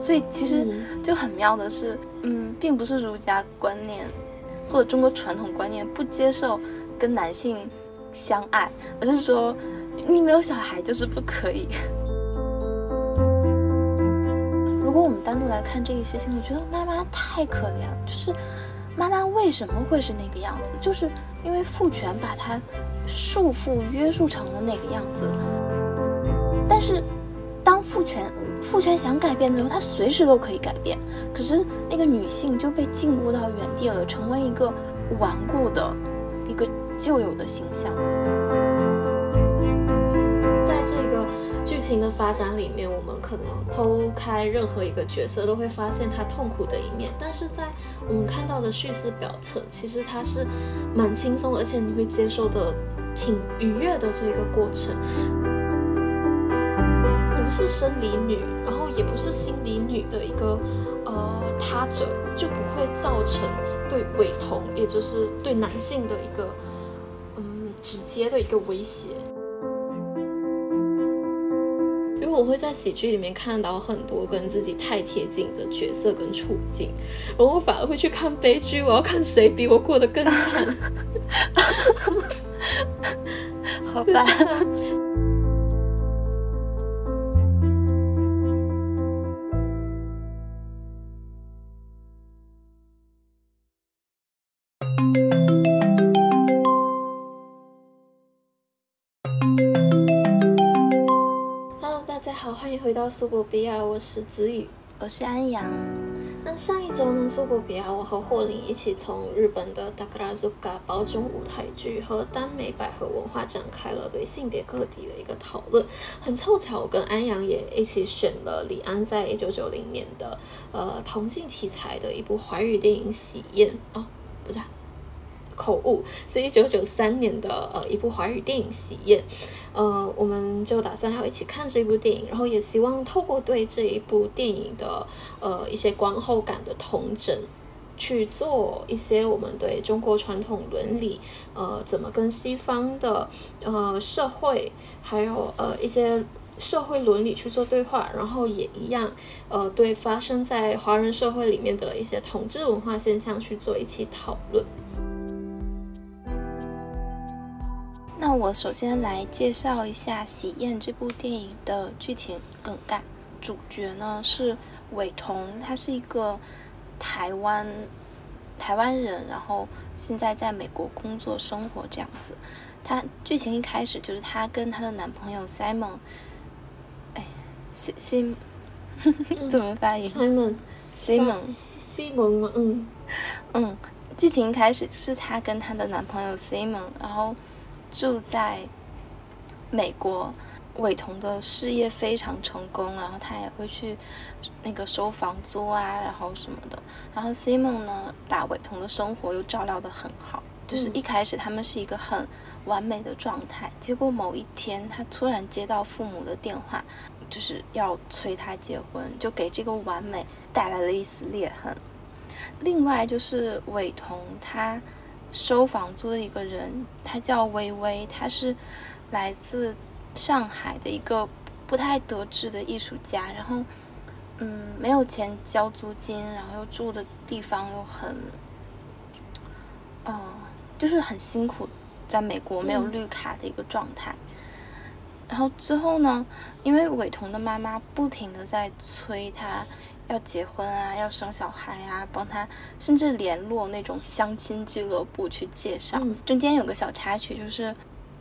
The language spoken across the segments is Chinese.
所以其实就很妙的是，嗯，并不是儒家观念或者中国传统观念不接受跟男性相爱，而是说你没有小孩就是不可以。如果我们单独来看这个事情，我觉得妈妈太可怜了，就是妈妈为什么会是那个样子，就是因为父权把她束缚约束成了那个样子，但是。父权父权想改变的时候，他随时都可以改变。可是那个女性就被禁锢到原地了，成为一个顽固的、一个旧有的形象。在这个剧情的发展里面，我们可能剖开任何一个角色，都会发现他痛苦的一面。但是在我们看到的叙事表层，其实他是蛮轻松，而且你会接受的挺愉悦的这个过程。不是生理女，然后也不是心理女的一个呃他者，就不会造成对伟童，也就是对男性的一个嗯直接的一个威胁。因为我会在喜剧里面看到很多跟自己太贴近的角色跟处境，然后我反而会去看悲剧，我要看谁比我过得更惨。好吧。回到苏博比亚，我是子宇，我是安阳。那上一周呢，苏博比亚，我和霍林一起从日本的达格拉苏嘎包种舞台剧和耽美百合文化展开了对性别个体的一个讨论。很凑巧，我跟安阳也一起选了李安在一九九零年的呃同性题材的一部华语电影《喜宴》哦，不是。口误是一九九三年的呃一部华语电影《喜宴》，呃，我们就打算要一起看这部电影，然后也希望透过对这一部电影的呃一些观后感的同整，去做一些我们对中国传统伦理呃怎么跟西方的呃社会还有呃一些社会伦理去做对话，然后也一样呃对发生在华人社会里面的一些统治文化现象去做一起讨论。那我首先来介绍一下《喜宴》这部电影的具体梗概。主角呢是伟彤，他是一个台湾台湾人，然后现在在美国工作生活这样子。他剧情一开始就是她跟她的男朋友 Simon，哎，Sim，怎么发音？Simon，Simon，Simon，嗯嗯，剧情一开始是她跟她的男朋友 Simon，然后。住在美国，伟彤的事业非常成功，然后他也会去那个收房租啊，然后什么的。然后 Simon 呢，把伟彤的生活又照料得很好，就是一开始他们是一个很完美的状态。结果某一天，他突然接到父母的电话，就是要催他结婚，就给这个完美带来了一丝裂痕。另外就是伟彤他。收房租的一个人，他叫微微，他是来自上海的一个不太得志的艺术家，然后，嗯，没有钱交租金，然后又住的地方又很，嗯，就是很辛苦，在美国没有绿卡的一个状态。然后之后呢，因为伟彤的妈妈不停的在催他。要结婚啊，要生小孩啊，帮他甚至联络那种相亲俱乐部去介绍。中间有个小插曲，就是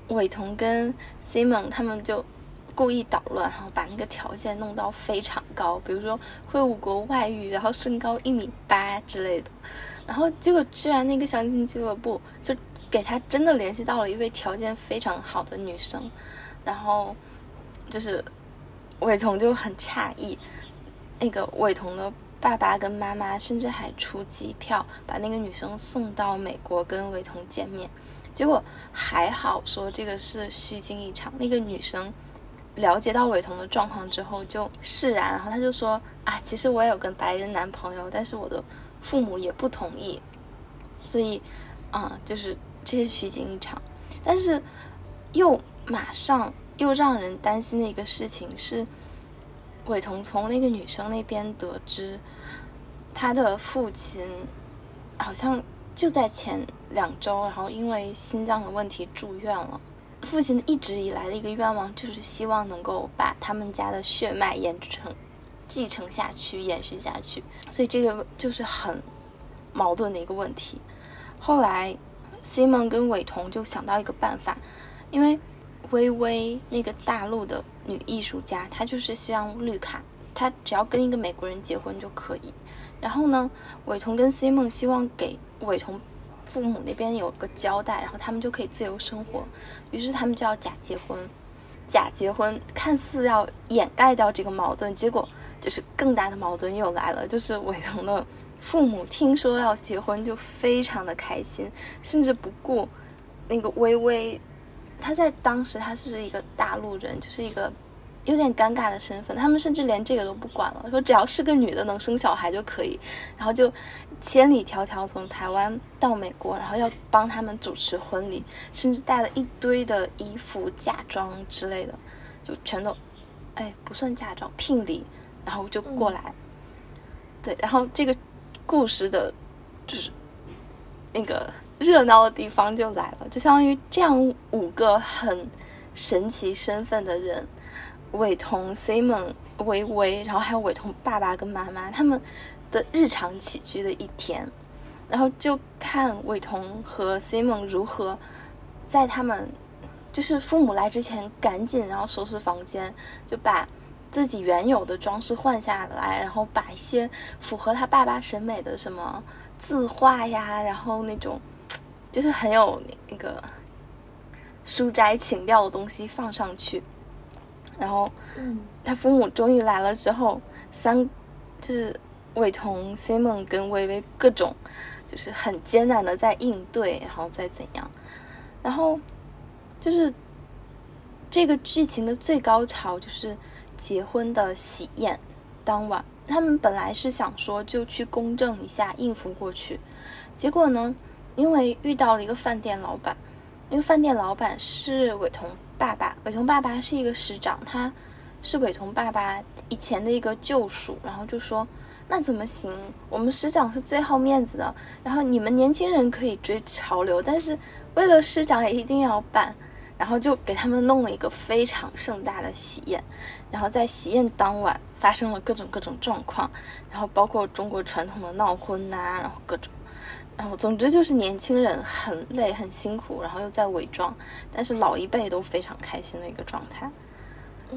伟彤跟 Simon 他们就故意捣乱，然后把那个条件弄到非常高，比如说会五国外语，然后身高一米八之类的。然后结果居然那个相亲俱乐部就给他真的联系到了一位条件非常好的女生，然后就是伟彤就很诧异。那个伟彤的爸爸跟妈妈甚至还出机票把那个女生送到美国跟伟彤见面，结果还好说这个是虚惊一场。那个女生了解到伟彤的状况之后就释然，然后她就说啊，其实我也有个白人男朋友，但是我的父母也不同意，所以啊，就是这是虚惊一场。但是又马上又让人担心的一个事情是。伟彤从那个女生那边得知，他的父亲好像就在前两周，然后因为心脏的问题住院了。父亲一直以来的一个愿望就是希望能够把他们家的血脉延承、继承下去、延续下去，所以这个就是很矛盾的一个问题。后来，Simon 跟伟彤就想到一个办法，因为微微那个大陆的女艺术家，她就是希望绿卡，她只要跟一个美国人结婚就可以。然后呢，伟彤跟 C 梦希望给伟彤。父母那边有个交代，然后他们就可以自由生活。于是他们就要假结婚，假结婚看似要掩盖掉这个矛盾，结果就是更大的矛盾又来了。就是伟彤的父母听说要结婚，就非常的开心，甚至不顾那个微微，他在当时他是一个大陆人，就是一个。有点尴尬的身份，他们甚至连这个都不管了，说只要是个女的能生小孩就可以，然后就千里迢迢从台湾到美国，然后要帮他们主持婚礼，甚至带了一堆的衣服、嫁妆之类的，就全都，哎，不算嫁妆，聘礼，然后就过来。对，然后这个故事的，就是那个热闹的地方就来了，就相当于这样五个很神奇身份的人。伟彤、Simon、微微，然后还有伟彤爸爸跟妈妈他们的日常起居的一天，然后就看伟彤和 Simon 如何在他们就是父母来之前赶紧然后收拾房间，就把自己原有的装饰换下来，然后把一些符合他爸爸审美的什么字画呀，然后那种就是很有那个书斋情调的东西放上去。然后，他父母终于来了之后，三就是伟彤、Simon 跟微微各种就是很艰难的在应对，然后再怎样，然后就是这个剧情的最高潮就是结婚的喜宴当晚，他们本来是想说就去公证一下应付过去，结果呢，因为遇到了一个饭店老板，那个饭店老板是伟彤。爸爸，伟彤爸爸是一个师长，他是伟彤爸爸以前的一个旧属，然后就说那怎么行？我们师长是最好面子的，然后你们年轻人可以追潮流，但是为了师长也一定要办，然后就给他们弄了一个非常盛大的喜宴，然后在喜宴当晚发生了各种各种状况，然后包括中国传统的闹婚呐，然后各种。然后，总之就是年轻人很累很辛苦，然后又在伪装，但是老一辈都非常开心的一个状态。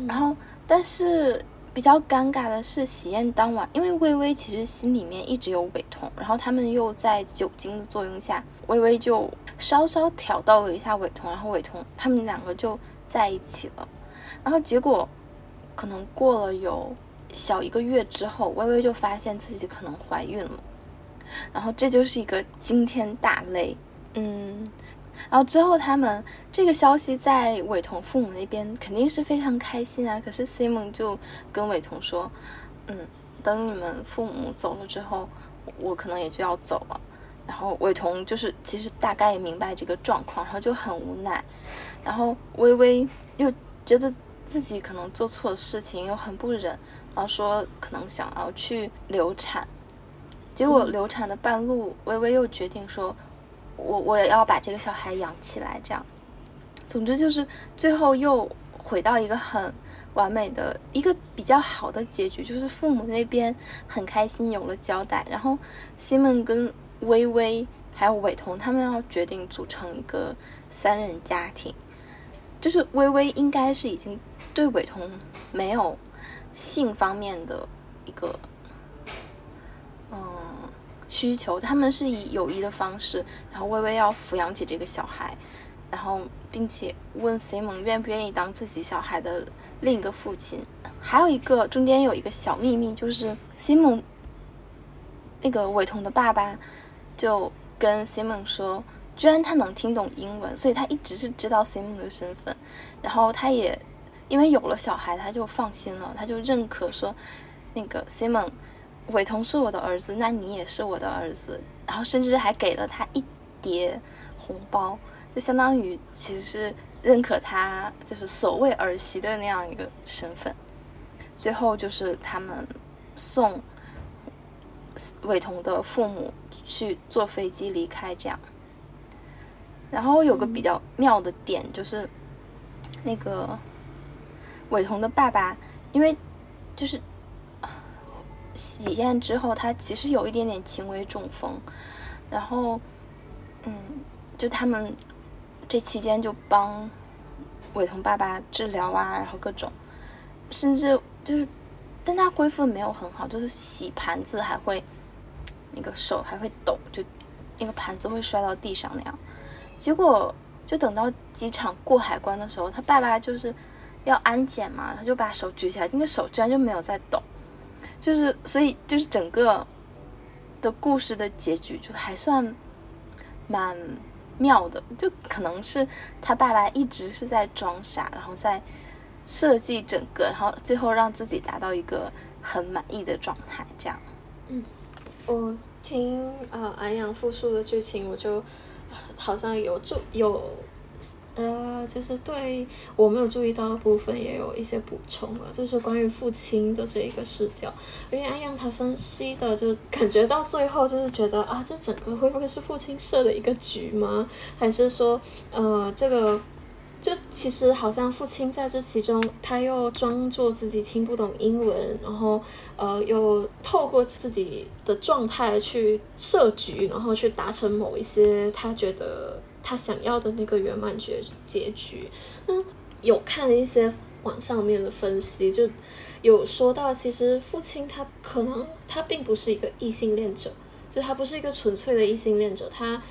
然后，但是比较尴尬的是喜宴当晚，因为微微其实心里面一直有伟彤，然后他们又在酒精的作用下，微微就稍稍挑逗了一下伟彤，然后伟彤他们两个就在一起了。然后结果可能过了有小一个月之后，微微就发现自己可能怀孕了。然后这就是一个惊天大雷，嗯，然后之后他们这个消息在伟彤父母那边肯定是非常开心啊。可是 Simon 就跟伟彤说，嗯，等你们父母走了之后，我可能也就要走了。然后伟彤就是其实大概也明白这个状况，然后就很无奈。然后微微又觉得自己可能做错事情，又很不忍，然后说可能想要去流产。结果流产的半路，微微又决定说：“我我也要把这个小孩养起来。”这样，总之就是最后又回到一个很完美的一个比较好的结局，就是父母那边很开心有了交代，然后西蒙跟微微还有伟彤他们要决定组成一个三人家庭，就是微微应该是已经对伟彤没有性方面的一个。需求，他们是以友谊的方式，然后微微要抚养起这个小孩，然后并且问 Simon 愿不愿意当自己小孩的另一个父亲。还有一个中间有一个小秘密，就是 Simon 那个伟彤的爸爸就跟 Simon 说，居然他能听懂英文，所以他一直是知道 Simon 的身份，然后他也因为有了小孩，他就放心了，他就认可说那个 Simon。伟彤是我的儿子，那你也是我的儿子，然后甚至还给了他一叠红包，就相当于其实是认可他就是所谓儿媳的那样一个身份。最后就是他们送伟彤的父母去坐飞机离开，这样。然后有个比较妙的点就是，那个伟彤的爸爸，因为就是喜宴之后，他其实有一点点轻微中风，然后嗯，就他们这期间就帮伟彤爸爸治疗啊，然后各种，甚至就是，但他恢复没有很好，就是洗盘子还会那个手还会抖，就那个盘子会摔到地上那样。结果就等到机场过海关的时候，他爸爸就是要安检嘛，他就把手举起来，那个手居然就没有在抖，就是所以就是整个的故事的结局就还算蛮妙的，就可能是他爸爸一直是在装傻，然后在设计整个，然后最后让自己达到一个很满意的状态，这样。嗯我听呃安阳复述的剧情，我就好像有就有呃，就是对我没有注意到的部分也有一些补充了，就是关于父亲的这一个视角，因为安阳他分析的，就感觉到最后就是觉得啊，这整个会不会是父亲设的一个局吗？还是说呃这个？就其实好像父亲在这其中，他又装作自己听不懂英文，然后呃又透过自己的状态去设局，然后去达成某一些他觉得他想要的那个圆满结结局。那有看一些网上面的分析，就有说到，其实父亲他可能他并不是一个异性恋者，就他不是一个纯粹的异性恋者，他。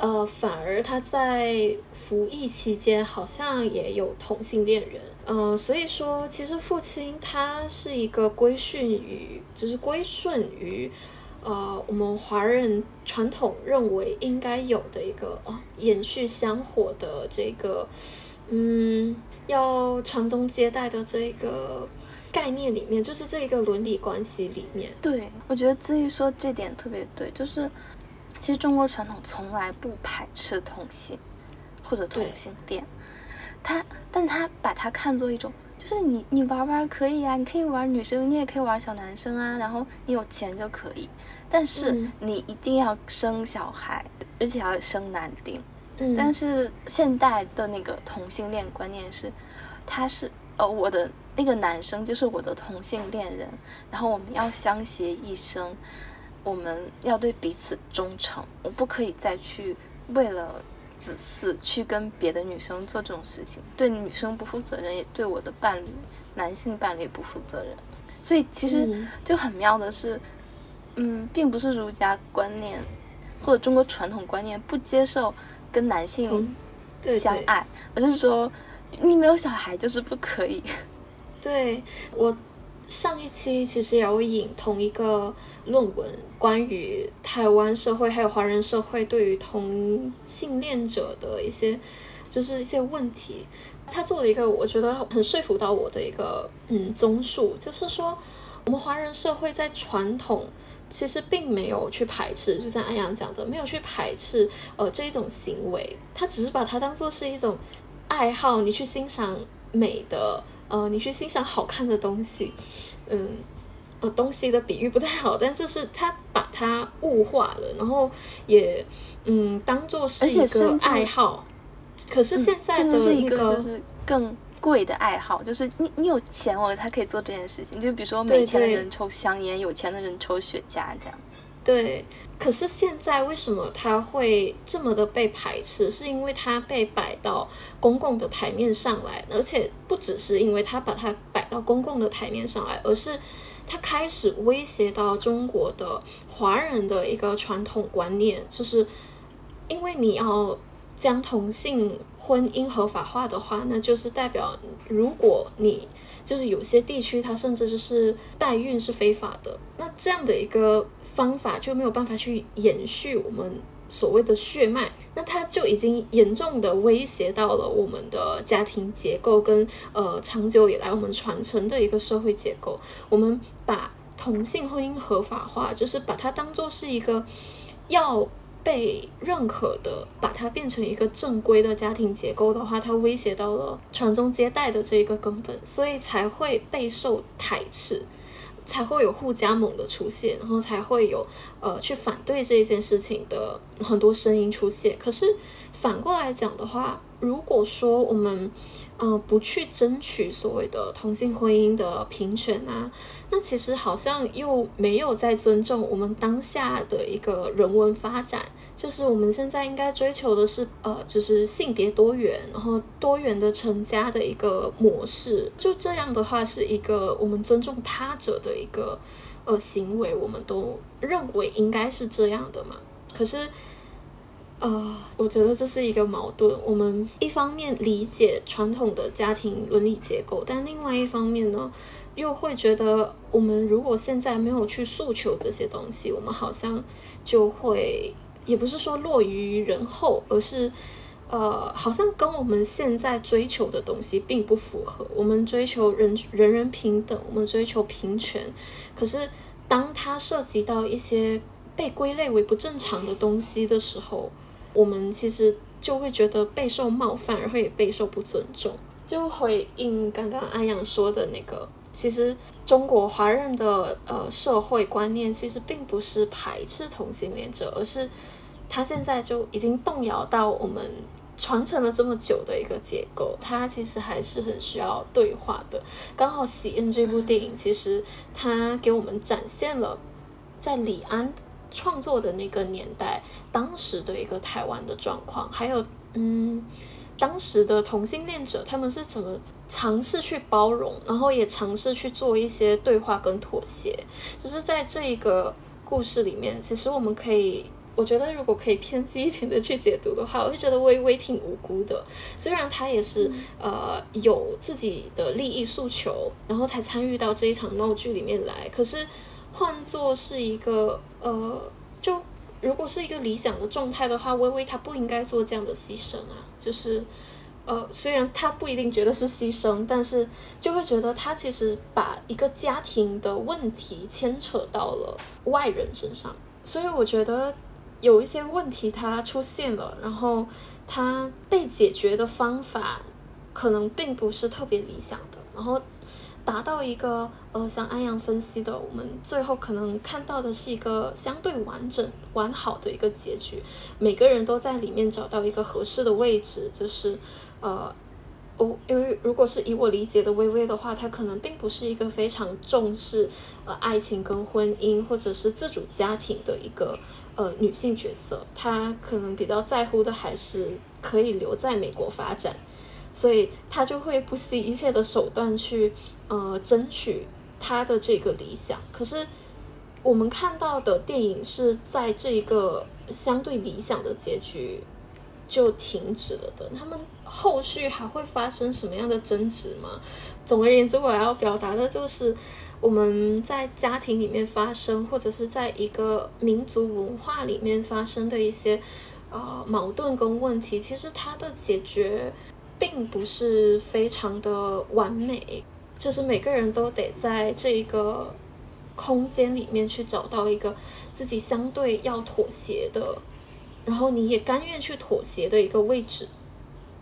呃，反而他在服役期间好像也有同性恋人，呃，所以说其实父亲他是一个归顺于，就是归顺于，呃，我们华人传统认为应该有的一个呃延续香火的这个，嗯，要传宗接代的这个概念里面，就是这一个伦理关系里面。对，我觉得子玉说这点特别对，就是。其实中国传统从来不排斥同性或者同性恋，他但他把它看作一种，就是你你玩玩可以啊，你可以玩女生，你也可以玩小男生啊，然后你有钱就可以，但是你一定要生小孩，而且要生男丁。嗯，但是现代的那个同性恋观念是，他是呃我的那个男生就是我的同性恋人，然后我们要相携一生。我们要对彼此忠诚，我不可以再去为了子嗣去跟别的女生做这种事情，对女生不负责任，也对我的伴侣男性伴侣不负责任。所以其实就很妙的是，嗯，并不是儒家观念或者中国传统观念不接受跟男性相爱，而是说你没有小孩就是不可以。对我。上一期其实也有引同一个论文，关于台湾社会还有华人社会对于同性恋者的一些，就是一些问题。他做了一个我觉得很说服到我的一个嗯综述，就是说我们华人社会在传统其实并没有去排斥，就像安阳讲的，没有去排斥呃这一种行为，他只是把它当做是一种爱好，你去欣赏美的。呃，你去欣赏好看的东西，嗯，呃，东西的比喻不太好，但就是他把它物化了，然后也嗯当做是一个爱好。可是现在的一个就是更贵的爱好，就是你你有钱我才可以做这件事情。就比如说没钱的人抽香烟，有钱的人抽雪茄这样。对。可是现在为什么他会这么的被排斥？是因为他被摆到公共的台面上来，而且不只是因为他把它摆到公共的台面上来，而是他开始威胁到中国的华人的一个传统观念，就是因为你要将同性婚姻合法化的话，那就是代表如果你就是有些地区，它甚至就是代孕是非法的，那这样的一个。方法就没有办法去延续我们所谓的血脉，那它就已经严重的威胁到了我们的家庭结构跟呃长久以来我们传承的一个社会结构。我们把同性婚姻合法化，就是把它当做是一个要被认可的，把它变成一个正规的家庭结构的话，它威胁到了传宗接代的这一个根本，所以才会备受排斥，才会有互加盟的出现，然后才会有呃去反对这一件事情的很多声音出现。可是反过来讲的话，如果说我们呃，不去争取所谓的同性婚姻的平权啊，那其实好像又没有在尊重我们当下的一个人文发展。就是我们现在应该追求的是，呃，就是性别多元，然后多元的成家的一个模式。就这样的话，是一个我们尊重他者的一个呃行为，我们都认为应该是这样的嘛。可是。呃，我觉得这是一个矛盾。我们一方面理解传统的家庭伦理结构，但另外一方面呢，又会觉得我们如果现在没有去诉求这些东西，我们好像就会，也不是说落于人后，而是呃，好像跟我们现在追求的东西并不符合。我们追求人人人平等，我们追求平权，可是当它涉及到一些被归类为不正常的东西的时候，我们其实就会觉得备受冒犯，而会备受不尊重。就回应刚刚安阳说的那个，其实中国华人的呃社会观念其实并不是排斥同性恋者，而是他现在就已经动摇到我们传承了这么久的一个结构，它其实还是很需要对话的。刚好《喜宴》这部电影，其实它给我们展现了在李安。创作的那个年代，当时的一个台湾的状况，还有嗯，当时的同性恋者他们是怎么尝试去包容，然后也尝试去做一些对话跟妥协。就是在这一个故事里面，其实我们可以，我觉得如果可以偏激一点的去解读的话，我会觉得微微挺无辜的。虽然他也是呃有自己的利益诉求，然后才参与到这一场闹剧里面来，可是。换作是一个呃，就如果是一个理想的状态的话，微微他不应该做这样的牺牲啊。就是呃，虽然他不一定觉得是牺牲，但是就会觉得他其实把一个家庭的问题牵扯到了外人身上。所以我觉得有一些问题它出现了，然后它被解决的方法可能并不是特别理想的，然后。达到一个呃，像安阳分析的，我们最后可能看到的是一个相对完整、完好的一个结局。每个人都在里面找到一个合适的位置，就是呃，我因为如果是以我理解的微微的话，她可能并不是一个非常重视呃爱情跟婚姻或者是自主家庭的一个呃女性角色，她可能比较在乎的还是可以留在美国发展。所以他就会不惜一切的手段去，呃，争取他的这个理想。可是我们看到的电影是在这一个相对理想的结局就停止了的。他们后续还会发生什么样的争执吗？总而言之，我要表达的就是我们在家庭里面发生，或者是在一个民族文化里面发生的一些呃矛盾跟问题，其实它的解决。并不是非常的完美，就是每个人都得在这一个空间里面去找到一个自己相对要妥协的，然后你也甘愿去妥协的一个位置。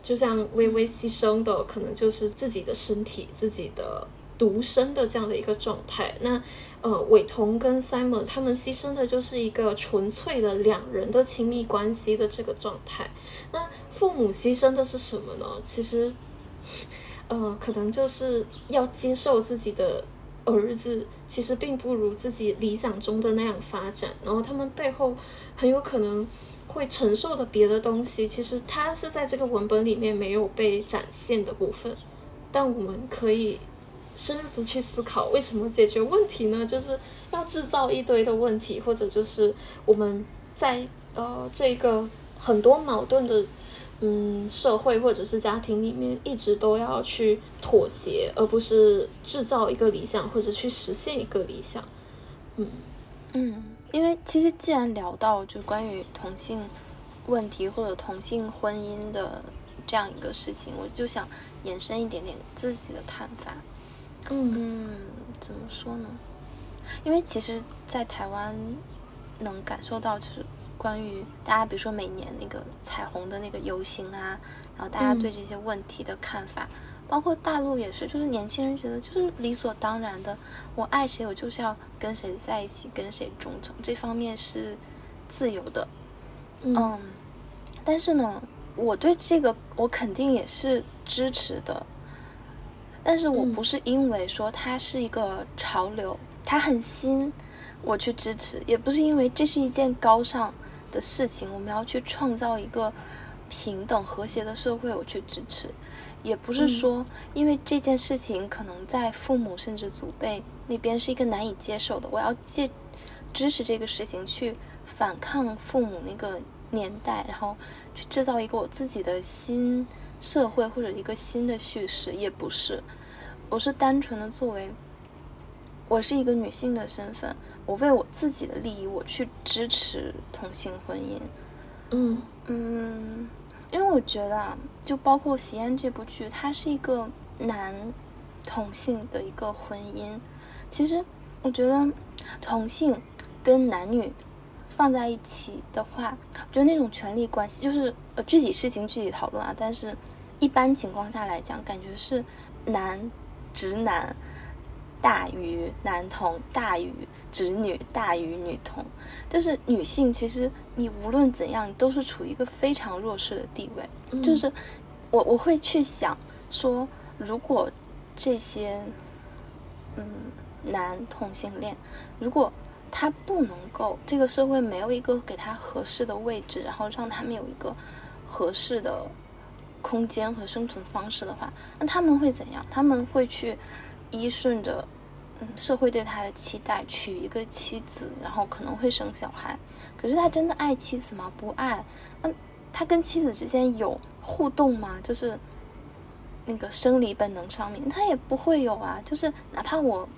就像微微牺牲的，可能就是自己的身体、自己的独身的这样的一个状态。那呃，伟彤跟 Simon 他们牺牲的就是一个纯粹的两人的亲密关系的这个状态。那父母牺牲的是什么呢？其实，呃，可能就是要接受自己的儿子其实并不如自己理想中的那样发展，然后他们背后很有可能会承受的别的东西，其实他是在这个文本里面没有被展现的部分，但我们可以。深入的去思考为什么解决问题呢？就是要制造一堆的问题，或者就是我们在呃这个很多矛盾的嗯社会或者是家庭里面，一直都要去妥协，而不是制造一个理想或者去实现一个理想。嗯嗯，因为其实既然聊到就关于同性问题或者同性婚姻的这样一个事情，我就想延伸一点点自己的看法。嗯，怎么说呢？因为其实，在台湾能感受到，就是关。关于大家，比如说每年那个彩虹的那个游行啊，然后大家对这些问题的看法，包括大陆也是，就是年轻人觉得就是理所当然的，我爱谁我就是要跟谁在一起，跟谁忠诚，这方面是自由的。嗯，但是呢，我对这个我肯定也是支持的，但是我不是因为说它是一个潮流，它很新。我去支持，也不是因为这是一件高尚的事情，我们要去创造一个平等和谐的社会，我去支持，也不是说因为这件事情可能在父母甚至祖辈那边是一个难以接受的，我要借支持这个事情去反抗父母那个年代，然后去制造一个我自己的新社会或者一个新的叙事，也不是，我是单纯的作为我是一个女性的身份。我为我自己的利益，我去支持同性婚姻。嗯嗯，因为我觉得啊，就包括《喜宴》这部剧，它是一个男同性的一个婚姻。其实，我觉得同性跟男女放在一起的话，就那种权力关系，就是呃具体事情具体讨论啊。但是，一般情况下来讲，感觉是男直男。大于男同，大于直女，大于女同，就是女性。其实你无论怎样，都是处于一个非常弱势的地位。就是我我会去想说，如果这些嗯男同性恋，如果他不能够，这个社会没有一个给他合适的位置，然后让他们有一个合适的空间和生存方式的话，那他们会怎样？他们会去。依顺着，嗯，社会对他的期待，娶一个妻子，然后可能会生小孩。可是他真的爱妻子吗？不爱。嗯，他跟妻子之间有互动吗？就是那个生理本能上面，他也不会有啊。就是哪怕我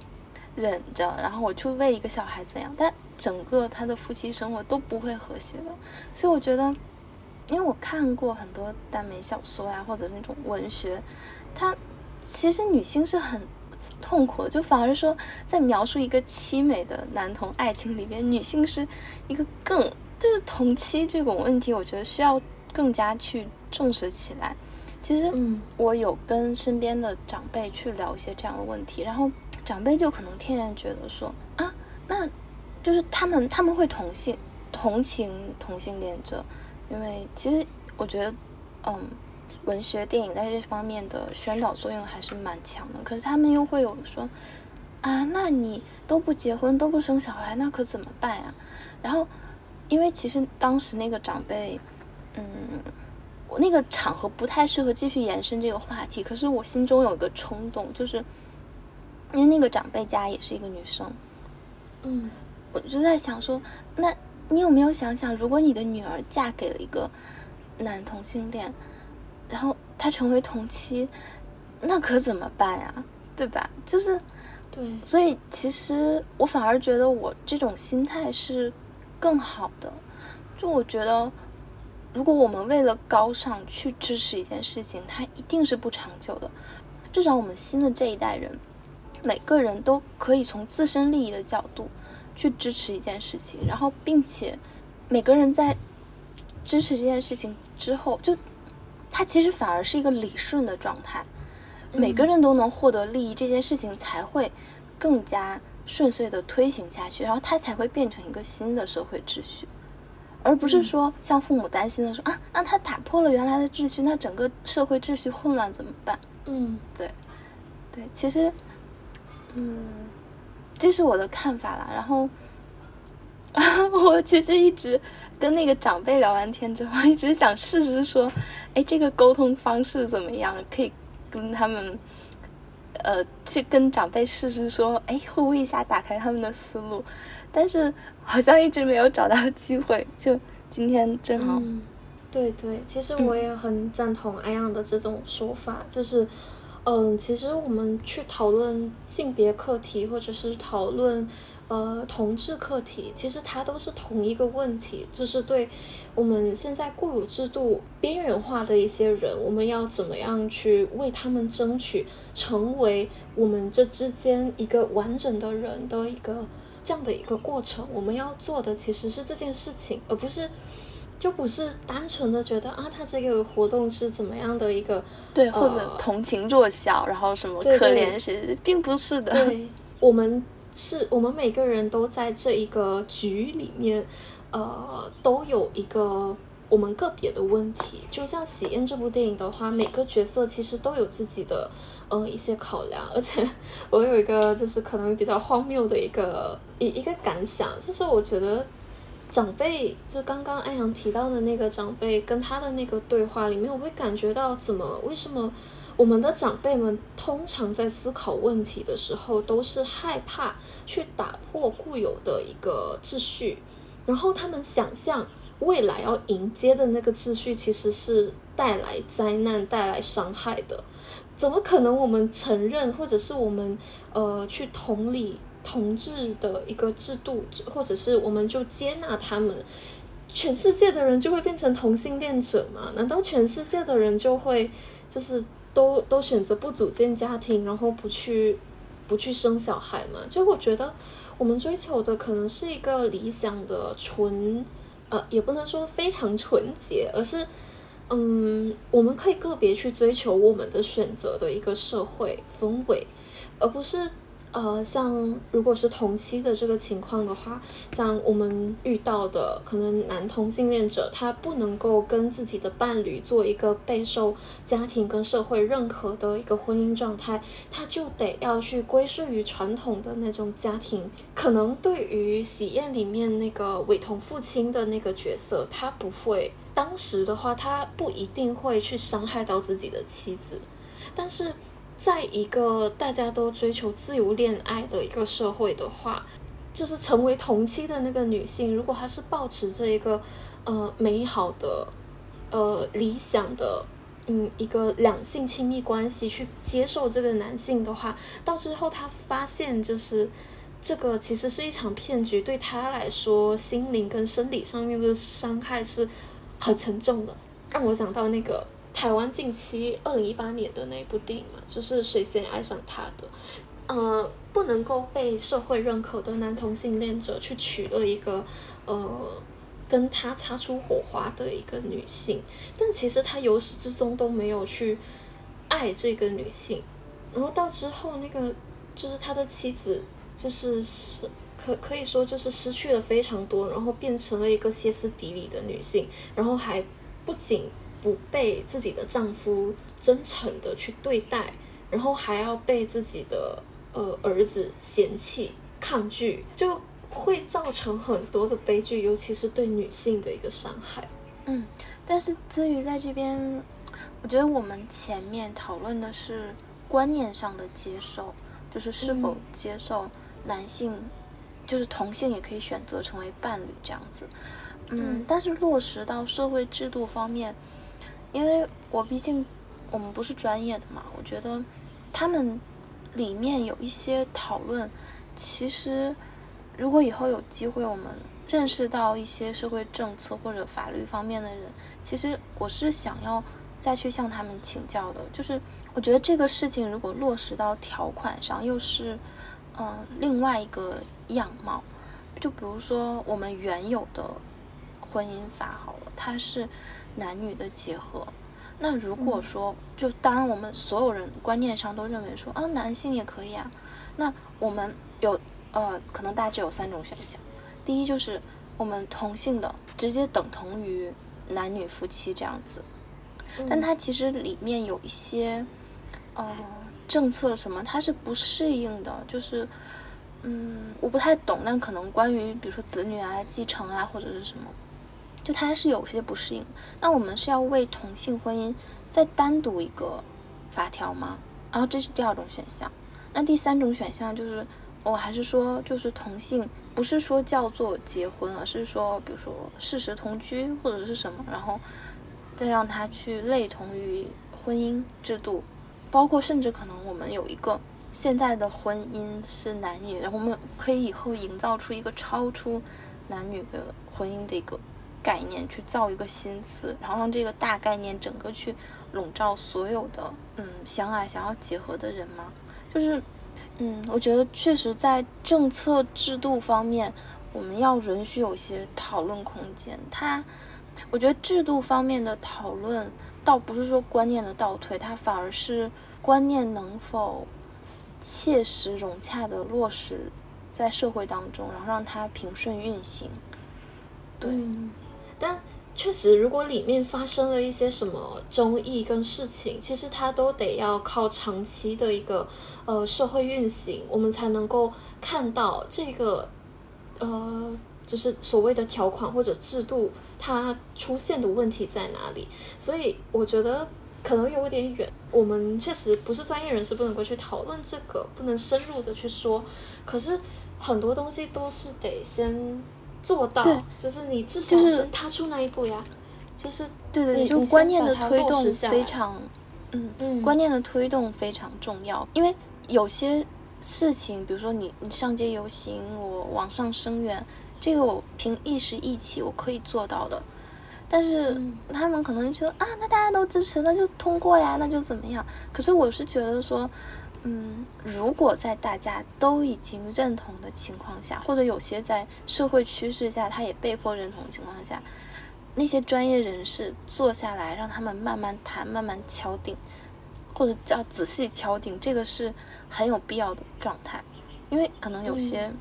忍着，然后我去喂一个小孩怎样，但整个他的夫妻生活都不会和谐的。所以我觉得，因为我看过很多耽美小说呀，或者那种文学，它其实女性是很。痛苦的就反而说，在描述一个凄美的男同爱情里边，女性是一个更就是同妻这种问题，我觉得需要更加去重视起来。其实，嗯我有跟身边的长辈去聊一些这样的问题，然后长辈就可能天然觉得说啊，那就是他们他们会同性同情同性恋者，因为其实我觉得，嗯。文学电影在这方面的宣导作用还是蛮强的，可是他们又会有说，啊，那你都不结婚都不生小孩，那可怎么办呀？然后，因为其实当时那个长辈，嗯，我那个场合不太适合继续延伸这个话题，可是我心中有一个冲动，就是因为那个长辈家也是一个女生，嗯，我就在想说，那你有没有想想，如果你的女儿嫁给了一个男同性恋？然后他成为同妻，那可怎么办呀？对吧？就是，对，所以其实我反而觉得我这种心态是更好的。就我觉得，如果我们为了高尚去支持一件事情，它一定是不长久的。至少我们新的这一代人，每个人都可以从自身利益的角度去支持一件事情，然后并且每个人在支持这件事情之后就。它其实反而是一个理顺的状态，每个人都能获得利益，这件事情才会更加顺遂的推行下去，然后它才会变成一个新的社会秩序，而不是说像父母担心的说啊，那他打破了原来的秩序，那整个社会秩序混乱怎么办？嗯，对，对，其实，嗯，这是我的看法啦。然后，我其实一直。跟那个长辈聊完天之后，一直想试试说，哎，这个沟通方式怎么样？可以跟他们，呃，去跟长辈试试说，哎，会不会一下打开他们的思路？但是好像一直没有找到机会。就今天正好，对对，其实我也很赞同安阳的这种说法，就是，嗯，其实我们去讨论性别课题，或者是讨论。呃，同志课题其实它都是同一个问题，就是对我们现在固有制度边缘化的一些人，我们要怎么样去为他们争取，成为我们这之间一个完整的人的一个这样的一个过程，我们要做的其实是这件事情，而不是就不是单纯的觉得啊，他这个活动是怎么样的一个对，或者同情弱小，然后什么可怜谁，并不是的。对，我们是我们每个人都在这一个局里面，呃，都有一个。我们个别的问题，就像《喜宴》这部电影的话，每个角色其实都有自己的，呃，一些考量。而且我有一个就是可能比较荒谬的一个一一个感想，就是我觉得长辈，就刚刚安阳提到的那个长辈跟他的那个对话里面，我会感觉到怎么为什么我们的长辈们通常在思考问题的时候，都是害怕去打破固有的一个秩序，然后他们想象。未来要迎接的那个秩序，其实是带来灾难、带来伤害的。怎么可能我们承认，或者是我们呃去同理同治的一个制度，或者是我们就接纳他们？全世界的人就会变成同性恋者吗？难道全世界的人就会就是都都选择不组建家庭，然后不去不去生小孩吗？就我觉得，我们追求的可能是一个理想的纯。呃，也不能说非常纯洁，而是，嗯，我们可以个别去追求我们的选择的一个社会氛围，而不是。呃，像如果是同期的这个情况的话，像我们遇到的可能男同性恋者，他不能够跟自己的伴侣做一个备受家庭跟社会认可的一个婚姻状态，他就得要去归顺于传统的那种家庭。可能对于喜宴里面那个伟同父亲的那个角色，他不会，当时的话，他不一定会去伤害到自己的妻子，但是。在一个大家都追求自由恋爱的一个社会的话，就是成为同妻的那个女性，如果她是保持着一个呃美好的呃理想的嗯一个两性亲密关系去接受这个男性的话，到之后她发现就是这个其实是一场骗局，对她来说心灵跟生理上面的伤害是很沉重的，让我想到那个。台湾近期二零一八年的那部电影嘛，就是谁先爱上他的，呃，不能够被社会认可的男同性恋者去娶了一个呃跟他擦出火花的一个女性，但其实他由始至终都没有去爱这个女性，然后到之后那个就是他的妻子就是是可可以说就是失去了非常多，然后变成了一个歇斯底里的女性，然后还不仅。不被自己的丈夫真诚的去对待，然后还要被自己的呃儿子嫌弃、抗拒，就会造成很多的悲剧，尤其是对女性的一个伤害。嗯，但是至于在这边，我觉得我们前面讨论的是观念上的接受，就是是否接受男性，就是同性也可以选择成为伴侣这样子。嗯，但是落实到社会制度方面。因为我毕竟我们不是专业的嘛，我觉得他们里面有一些讨论，其实如果以后有机会我们认识到一些社会政策或者法律方面的人，其实我是想要再去向他们请教的。就是我觉得这个事情如果落实到条款上，又是嗯另外一个样貌。就比如说我们原有的婚姻法好了，它是。男女的结合，那如果说，就当然我们所有人观念上都认为说，啊，男性也可以啊，那我们有呃，可能大致有三种选项。第一就是我们同性的直接等同于男女夫妻这样子，但它其实里面有一些呃政策什么，它是不适应的，就是嗯，我不太懂，但可能关于比如说子女啊、继承啊或者是什么。就它是有些不适应，那我们是要为同性婚姻再单独一个法条吗？然后这是第二种选项。那第三种选项就是，我还是说，就是同性不是说叫做结婚，而是说，比如说事实同居或者是什么，然后再让他去类同于婚姻制度，包括甚至可能我们有一个现在的婚姻是男女，然后我们可以以后营造出一个超出男女的婚姻的一个。概念去造一个新词，然后让这个大概念整个去笼罩所有的嗯相爱想要结合的人吗？就是嗯，我觉得确实在政策制度方面，我们要允许有些讨论空间。它，我觉得制度方面的讨论，倒不是说观念的倒退，它反而是观念能否切实融洽的落实在社会当中，然后让它平顺运行。对，但。确实，如果里面发生了一些什么争议跟事情，其实它都得要靠长期的一个呃社会运行，我们才能够看到这个呃就是所谓的条款或者制度它出现的问题在哪里。所以我觉得可能有点远，我们确实不是专业人士，不能够去讨论这个，不能深入的去说。可是很多东西都是得先。做到，就是你至少先踏出那一步呀，就是对对，就观念的推动非常，嗯嗯，观念的推动非常重要，因为有些事情，比如说你你上街游行，我网上声援，这个我凭一时意气我可以做到的，但是他们可能觉得啊，那大家都支持，那就通过呀，那就怎么样？可是我是觉得说。嗯，如果在大家都已经认同的情况下，或者有些在社会趋势下他也被迫认同的情况下，那些专业人士坐下来，让他们慢慢谈、慢慢敲定，或者叫仔细敲定，这个是很有必要的状态。因为可能有些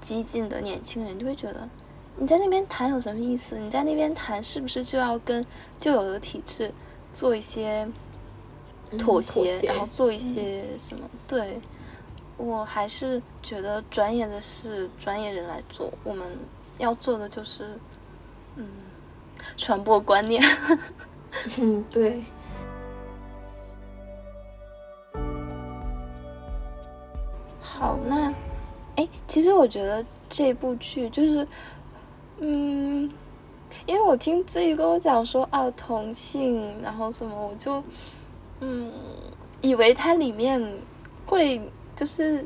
激进的年轻人就会觉得，你在那边谈有什么意思？你在那边谈是不是就要跟旧有的体制做一些？妥协，然后做一些什么？对，我还是觉得专业的事专业人来做。我们要做的就是，嗯，传播观念。嗯，对。好，那，哎，其实我觉得这部剧就是，嗯，因为我听志宇跟我讲说啊同性，然后什么，我就。嗯，以为它里面会就是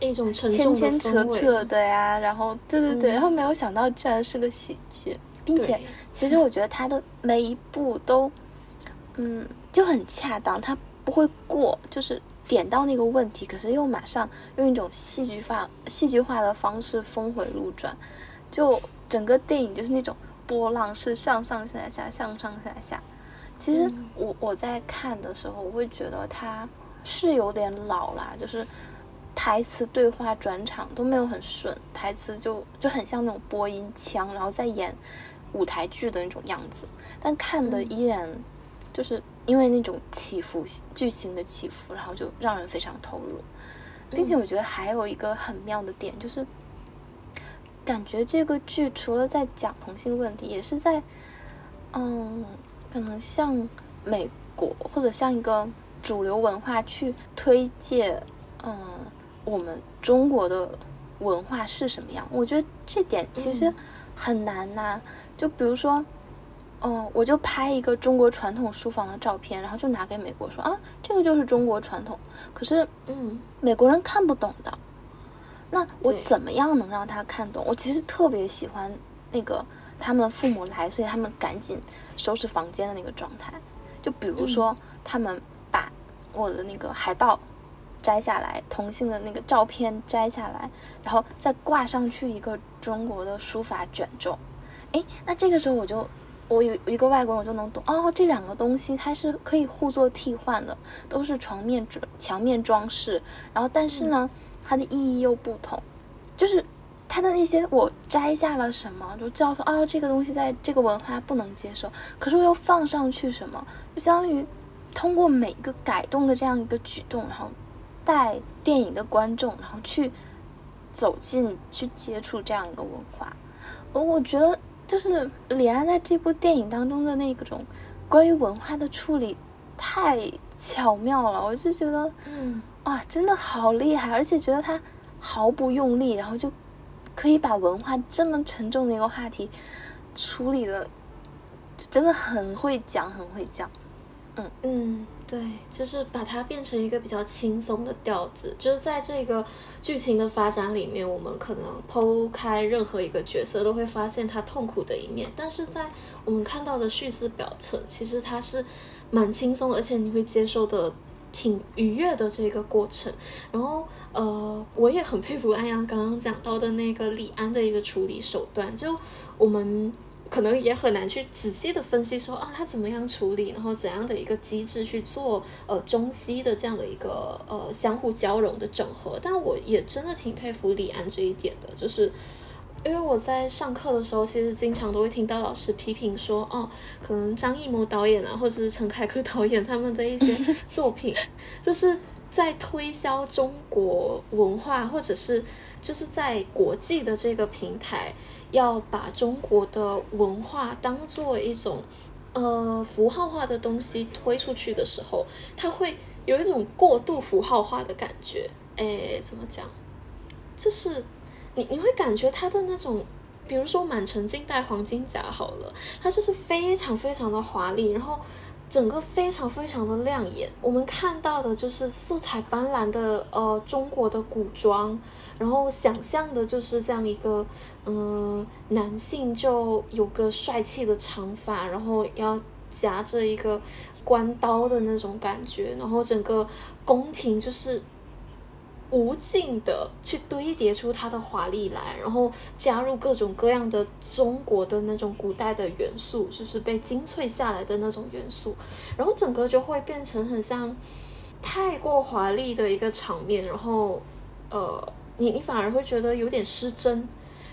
一种牵牵扯扯的呀，然后对对对，然后没有想到居然是个喜剧，并且其实我觉得它的每一步都嗯就很恰当，它不会过，就是点到那个问题，可是又马上用一种戏剧化戏剧化的方式峰回路转，就整个电影就是那种波浪式上上下下，上上下下。其实我我在看的时候，我会觉得他是有点老啦，就是台词、对话、转场都没有很顺，台词就就很像那种播音腔，然后在演舞台剧的那种样子。但看的依然就是因为那种起伏、剧情的起伏，然后就让人非常投入。并且我觉得还有一个很妙的点，就是感觉这个剧除了在讲同性问题，也是在嗯。可能像美国或者像一个主流文化去推介，嗯，我们中国的文化是什么样？我觉得这点其实很难呐。就比如说，嗯，我就拍一个中国传统书房的照片，然后就拿给美国说啊，这个就是中国传统。可是，嗯，美国人看不懂的。那我怎么样能让他看懂？我其实特别喜欢那个他们父母来，所以他们赶紧。收拾房间的那个状态，就比如说他们把我的那个海报摘下来，同性的那个照片摘下来，然后再挂上去一个中国的书法卷轴。哎，那这个时候我就我有一个外国人，我就能懂哦，这两个东西它是可以互作替换的，都是床面装墙面装饰，然后但是呢，它的意义又不同，就是。他的那些我摘下了什么，就知道说啊，这个东西在这个文化不能接受，可是我又放上去什么，就相当于通过每个改动的这样一个举动，然后带电影的观众，然后去走进去接触这样一个文化。我我觉得就是李安在这部电影当中的那种关于文化的处理太巧妙了，我就觉得嗯哇，真的好厉害，而且觉得他毫不用力，然后就。可以把文化这么沉重的一个话题处理的，真的很会讲，很会讲。嗯嗯，对，就是把它变成一个比较轻松的调子。就是在这个剧情的发展里面，我们可能剖开任何一个角色，都会发现他痛苦的一面。但是在我们看到的叙事表层，其实他是蛮轻松，而且你会接受的。挺愉悦的这个过程。然后呃，我也很佩服安阳刚刚讲到的那个李安的一个处理手段，就我们。可能也很难去仔细的分析说啊，他怎么样处理，然后怎样的一个机制去做呃中西的这样的一个呃相互交融的整合。但我也真的挺佩服李安这一点的，就是因为我在上课的时候，其实经常都会听到老师批评说，哦，可能张艺谋导演啊，或者是陈凯歌导演他们的一些作品，就是在推销中国文化，或者是就是在国际的这个平台。要把中国的文化当做一种，呃，符号化的东西推出去的时候，他会有一种过度符号化的感觉。哎，怎么讲？就是你你会感觉它的那种，比如说《满城尽带黄金甲》好了，它就是非常非常的华丽，然后整个非常非常的亮眼。我们看到的就是色彩斑斓的呃中国的古装。然后想象的就是这样一个，嗯，男性就有个帅气的长发，然后要夹着一个关刀的那种感觉，然后整个宫廷就是无尽的去堆叠出它的华丽来，然后加入各种各样的中国的那种古代的元素，就是被精粹下来的那种元素，然后整个就会变成很像太过华丽的一个场面，然后呃。你你反而会觉得有点失真，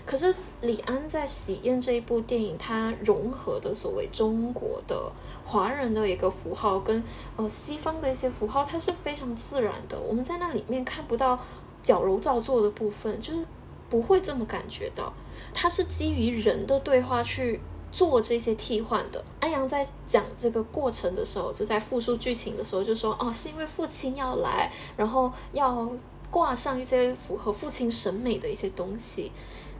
可是李安在《喜宴》这一部电影，它融合的所谓中国的华人的一个符号跟呃西方的一些符号，它是非常自然的。我们在那里面看不到矫揉造作的部分，就是不会这么感觉到。它是基于人的对话去做这些替换的。安阳在讲这个过程的时候，就在复述剧情的时候就说：“哦，是因为父亲要来，然后要。”挂上一些符合父亲审美的一些东西，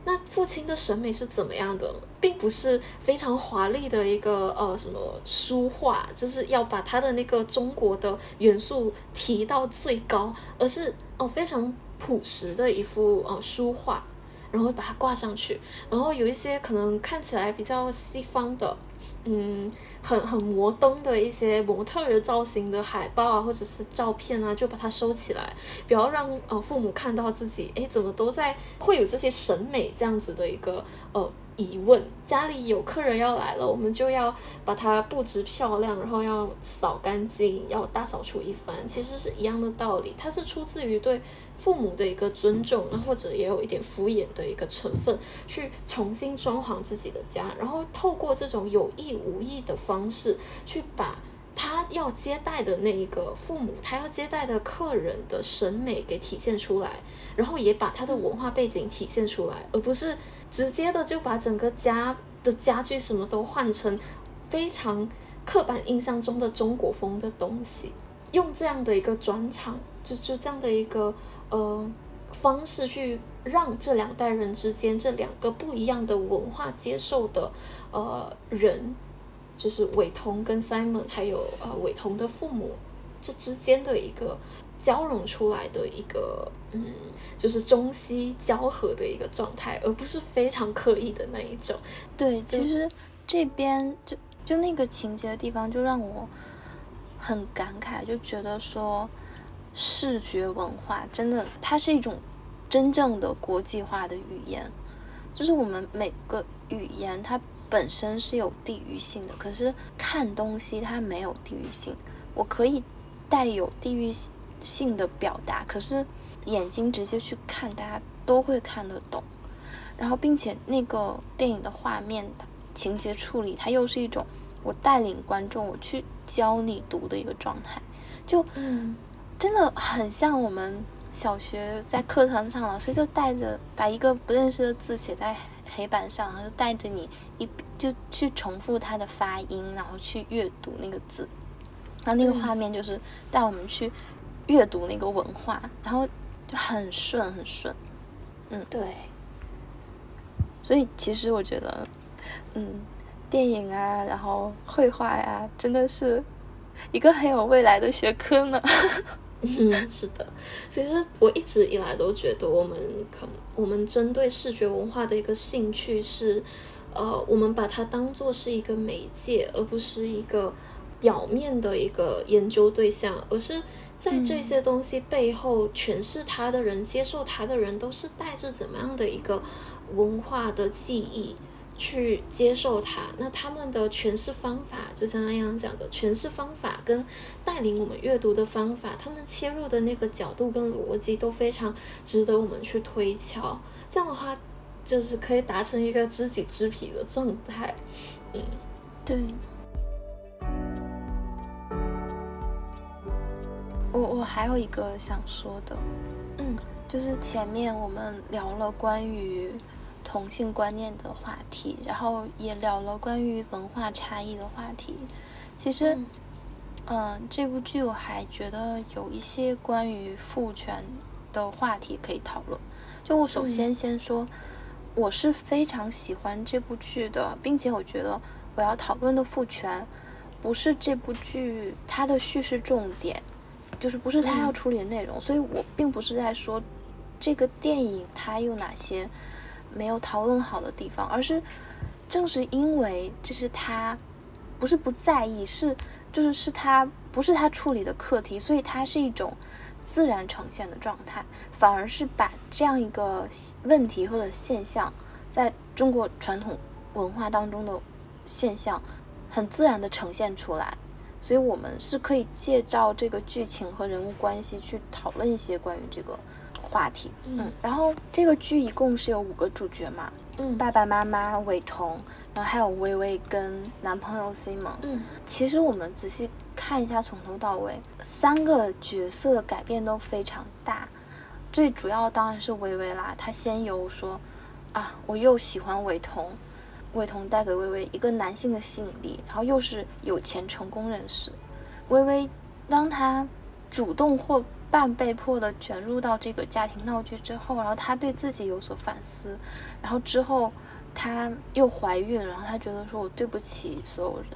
那父亲的审美是怎么样的，并不是非常华丽的一个呃什么书画，就是要把他的那个中国的元素提到最高，而是哦非常朴实的一幅呃书画，然后把它挂上去，然后有一些可能看起来比较西方的。嗯，很很摩登的一些模特儿造型的海报啊，或者是照片啊，就把它收起来，不要让呃父母看到自己，哎，怎么都在会有这些审美这样子的一个呃。疑问：家里有客人要来了，我们就要把它布置漂亮，然后要扫干净，要大扫除一番。其实是一样的道理，它是出自于对父母的一个尊重，或者也有一点敷衍的一个成分，去重新装潢自己的家，然后透过这种有意无意的方式，去把他要接待的那一个父母，他要接待的客人的审美给体现出来，然后也把他的文化背景体现出来，而不是。直接的就把整个家的家具什么都换成非常刻板印象中的中国风的东西，用这样的一个转场，就就这样的一个呃方式去让这两代人之间这两个不一样的文化接受的呃人，就是伟彤跟 Simon 还有呃伟彤的父母这之间的一个。交融出来的一个，嗯，就是中西交合的一个状态，而不是非常刻意的那一种。对，其实这边就就那个情节的地方，就让我很感慨，就觉得说视觉文化真的，它是一种真正的国际化的语言。就是我们每个语言它本身是有地域性的，可是看东西它没有地域性。我可以带有地域性。性的表达，可是眼睛直接去看，大家都会看得懂。然后，并且那个电影的画面、情节处理，它又是一种我带领观众，我去教你读的一个状态，就嗯，真的很像我们小学在课堂上，老师就带着把一个不认识的字写在黑板上，然后就带着你一就去重复它的发音，然后去阅读那个字。然后那个画面就是带我们去。阅读那个文化，然后就很顺很顺，嗯，对。所以其实我觉得，嗯，电影啊，然后绘画呀，真的是一个很有未来的学科呢。嗯，是的。其实我一直以来都觉得，我们可我们针对视觉文化的一个兴趣是，呃，我们把它当做是一个媒介，而不是一个表面的一个研究对象，而是。在这些东西背后诠释它的人、接受它的人，都是带着怎么样的一个文化的记忆去接受它？那他们的诠释方法，就像安阳讲的，诠释方法跟带领我们阅读的方法，他们切入的那个角度跟逻辑都非常值得我们去推敲。这样的话，就是可以达成一个知己知彼的状态。嗯，对。我我还有一个想说的，嗯，就是前面我们聊了关于同性观念的话题，然后也聊了关于文化差异的话题。其实，嗯，这部剧我还觉得有一些关于父权的话题可以讨论。就我首先先说，我是非常喜欢这部剧的，并且我觉得我要讨论的父权不是这部剧它的叙事重点。就是不是他要处理的内容，所以我并不是在说这个电影它有哪些没有讨论好的地方，而是正是因为这是他不是不在意，是就是是他不是他处理的课题，所以它是一种自然呈现的状态，反而是把这样一个问题或者现象，在中国传统文化当中的现象，很自然的呈现出来。所以，我们是可以借照这个剧情和人物关系去讨论一些关于这个话题。嗯，然后这个剧一共是有五个主角嘛？嗯，爸爸妈妈伟彤，然后还有微微跟男朋友 Simon。嗯，其实我们仔细看一下，从头到尾三个角色的改变都非常大。最主要当然是微微啦，她先由说啊，我又喜欢伟彤。伟彤带给微微一个男性的吸引力，然后又是有钱成功人士。微微当他主动或半被迫的卷入到这个家庭闹剧之后，然后他对自己有所反思，然后之后他又怀孕，然后他觉得说我对不起所有人，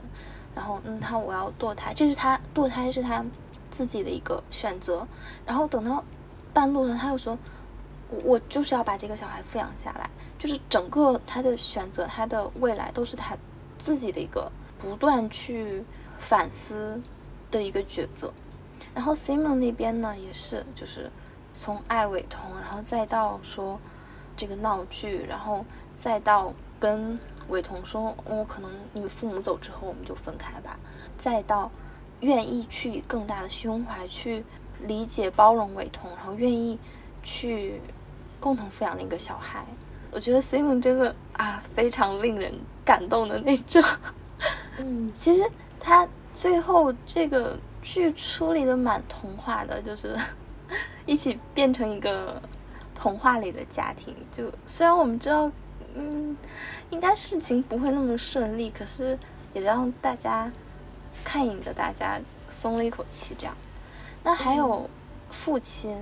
然后嗯，他我要堕胎，这是他堕胎是他自己的一个选择。然后等到半路上，他又说，我我就是要把这个小孩抚养下来。就是整个他的选择，他的未来都是他自己的一个不断去反思的一个抉择。然后 Simon 那边呢，也是就是从爱伟彤，然后再到说这个闹剧，然后再到跟伟彤说，我可能你们父母走之后我们就分开吧，再到愿意去以更大的胸怀去理解包容伟彤，然后愿意去共同抚养那个小孩。我觉得 Simon 真的啊，非常令人感动的那种。嗯，其实他最后这个剧处理的蛮童话的，就是一起变成一个童话里的家庭。就虽然我们知道，嗯，应该事情不会那么顺利，可是也让大家看影的大家松了一口气。这样，那还有父亲。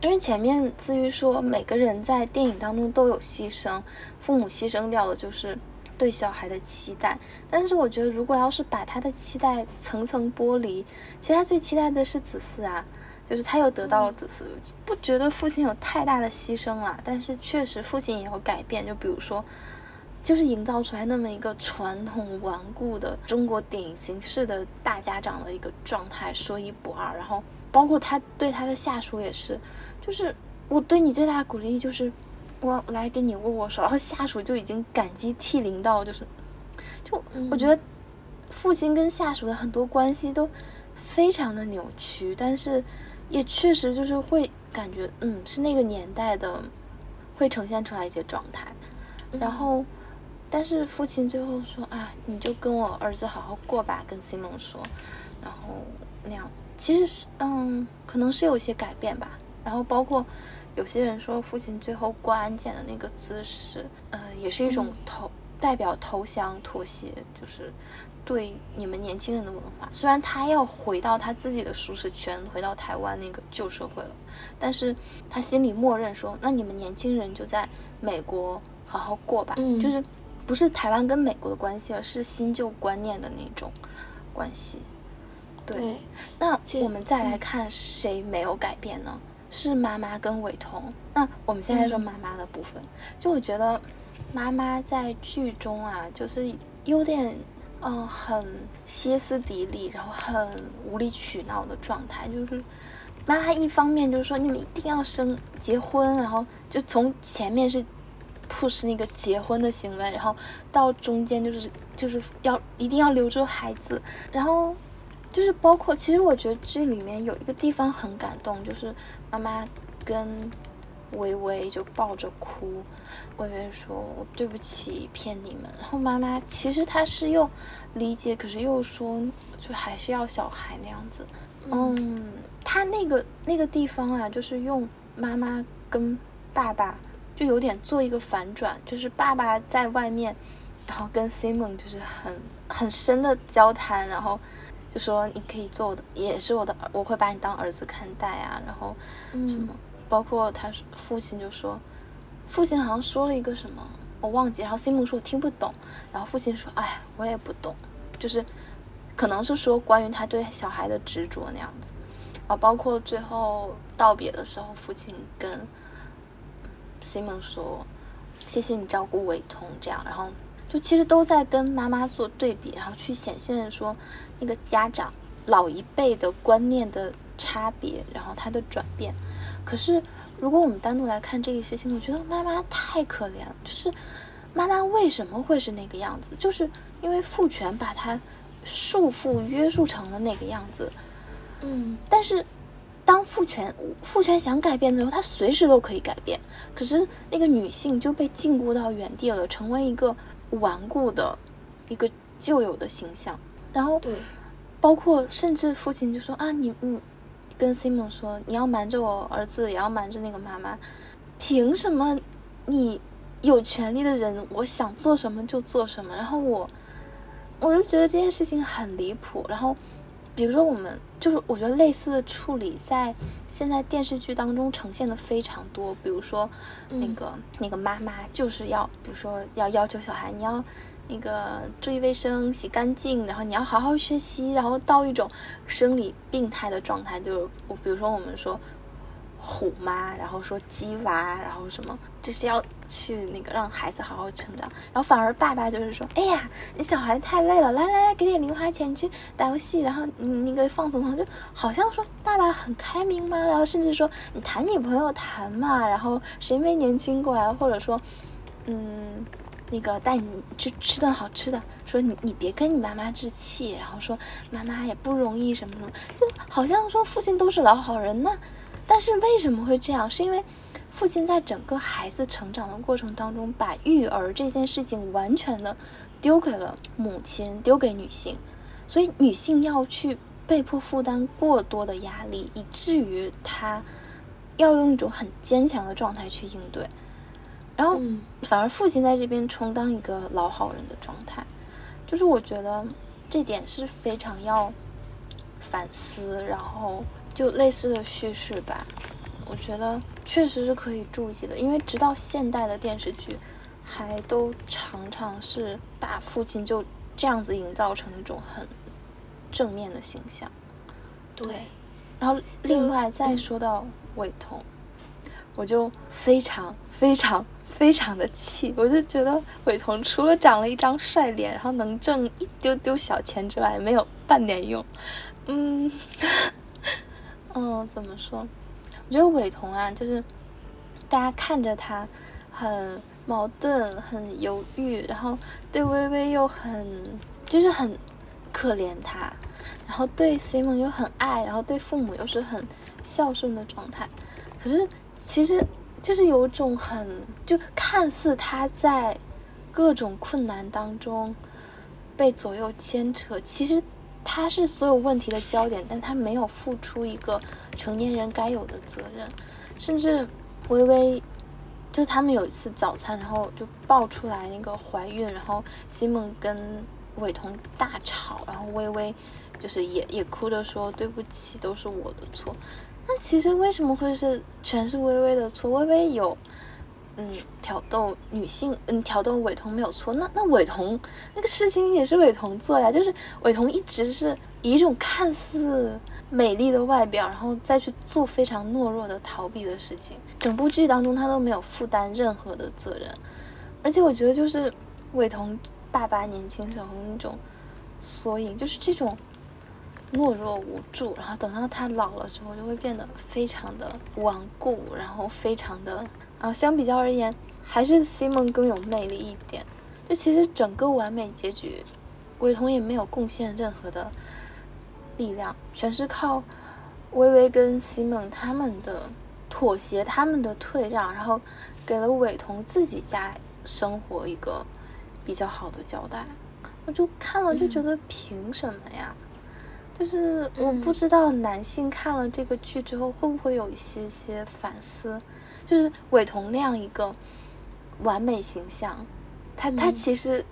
因为前面至于说每个人在电影当中都有牺牲，父母牺牲掉的就是对小孩的期待。但是我觉得，如果要是把他的期待层层剥离，其实他最期待的是子嗣啊，就是他又得到了子嗣，不觉得父亲有太大的牺牲了。但是确实父亲也有改变，就比如说，就是营造出来那么一个传统顽固的中国典型式的大家长的一个状态，说一不二。然后包括他对他的下属也是。就是我对你最大的鼓励就是我来跟你握握手，然后下属就已经感激涕零到就是，就我觉得父亲跟下属的很多关系都非常的扭曲，但是也确实就是会感觉嗯是那个年代的会呈现出来一些状态，然后但是父亲最后说啊你就跟我儿子好好过吧，跟 Simon 说，然后那样子其实是嗯可能是有一些改变吧。然后包括有些人说父亲最后过安检的那个姿势，呃，也是一种投代表投降妥协，就是对你们年轻人的文化。虽然他要回到他自己的舒适圈，回到台湾那个旧社会了，但是他心里默认说，那你们年轻人就在美国好好过吧。嗯，就是不是台湾跟美国的关系，而是新旧观念的那种关系。对，那我们再来看谁没有改变呢？是妈妈跟伟彤。那我们现在说妈妈的部分，就我觉得妈妈在剧中啊，就是有点嗯，很歇斯底里，然后很无理取闹的状态，就是妈妈一方面就是说你们一定要生结婚，然后就从前面是 push 那个结婚的行为，然后到中间就是就是要一定要留住孩子，然后就是包括其实我觉得剧里面有一个地方很感动，就是妈妈跟微微就抱着哭。微微说：“我对不起，骗你们。”然后妈妈其实她是又理解，可是又说，就还是要小孩那样子。嗯，她那个那个地方啊，就是用妈妈跟爸爸就有点做一个反转，就是爸爸在外面，然后跟 Simon 就是很很深的交谈，然后就说你可以做我的，也是我的，我会把你当儿子看待啊。然后什么，包括他父亲就说。父亲好像说了一个什么，我忘记。然后 Simon 说我听不懂。然后父亲说：“哎，我也不懂。”就是，可能是说关于他对小孩的执着那样子。啊，包括最后道别的时候，父亲跟 Simon 说：“谢谢你照顾伟彤。”这样，然后就其实都在跟妈妈做对比，然后去显现说那个家长老一辈的观念的差别，然后他的转变。可是。如果我们单独来看这个事情，我觉得妈妈太可怜了。就是妈妈为什么会是那个样子？就是因为父权把她束缚、约束成了那个样子。嗯。但是当父权父权想改变的时候，他随时都可以改变。可是那个女性就被禁锢到原地了，成为一个顽固的一个旧有的形象。然后，对，包括甚至父亲就说啊，你你。跟 Simon 说：“你要瞒着我儿子，也要瞒着那个妈妈。凭什么？你有权利的人，我想做什么就做什么。然后我，我就觉得这件事情很离谱。然后，比如说我们就是，我觉得类似的处理在现在电视剧当中呈现的非常多。比如说，那个那个妈妈就是要，比如说要要求小孩，你要。”那个注意卫生、洗干净，然后你要好好学习，然后到一种生理病态的状态，就是我比如说我们说虎妈，然后说鸡娃，然后什么，就是要去那个让孩子好好成长，然后反而爸爸就是说，哎呀，你小孩太累了，来来来，给点零花钱去打游戏，然后你那个放松放松，就好像说爸爸很开明嘛，然后甚至说你谈女朋友谈嘛，然后谁没年轻过啊，或者说，嗯。那个带你去吃顿好吃的，说你你别跟你妈妈置气，然后说妈妈也不容易什么什么，就好像说父亲都是老好人呢。但是为什么会这样？是因为父亲在整个孩子成长的过程当中，把育儿这件事情完全的丢给了母亲，丢给女性，所以女性要去被迫负担过多的压力，以至于她要用一种很坚强的状态去应对。然后，反而父亲在这边充当一个老好人的状态，就是我觉得这点是非常要反思，然后就类似的叙事吧，我觉得确实是可以注意的，因为直到现代的电视剧，还都常常是把父亲就这样子营造成一种很正面的形象。对，然后另外再说到伟彤，我就非常非常。非常的气，我就觉得伟彤除了长了一张帅脸，然后能挣一丢丢小钱之外，没有半点用。嗯，嗯，怎么说？我觉得伟彤啊，就是大家看着他很矛盾、很犹豫，然后对微微又很就是很可怜他，然后对 Simon 又很爱，然后对父母又是很孝顺的状态。可是其实。就是有种很，就看似他在各种困难当中被左右牵扯，其实他是所有问题的焦点，但他没有付出一个成年人该有的责任。甚至微微，就他们有一次早餐，然后就爆出来那个怀孕，然后西蒙跟伟彤大吵，然后微微就是也也哭着说对不起，都是我的错。那其实为什么会是全是微微的错？微微有，嗯，挑逗女性，嗯，挑逗伟彤没有错。那那伟彤那个事情也是伟彤做呀，就是伟彤一直是以一种看似美丽的外表，然后再去做非常懦弱的逃避的事情。整部剧当中他都没有负担任何的责任，而且我觉得就是伟彤爸爸年轻时候那种缩影，就是这种懦弱无助，然后等到他老了之后，就会变得非常的顽固，然后非常的，然后相比较而言，还是 Simon 更有魅力一点。就其实整个完美结局，伟彤也没有贡献任何的力量，全是靠微微跟 Simon 他们的妥协，他们的退让，然后给了伟彤自己家生活一个比较好的交代。我就看了就觉得凭什么呀？就是我不知道男性看了这个剧之后会不会有一些些反思，就是伟彤那样一个完美形象。他他其实，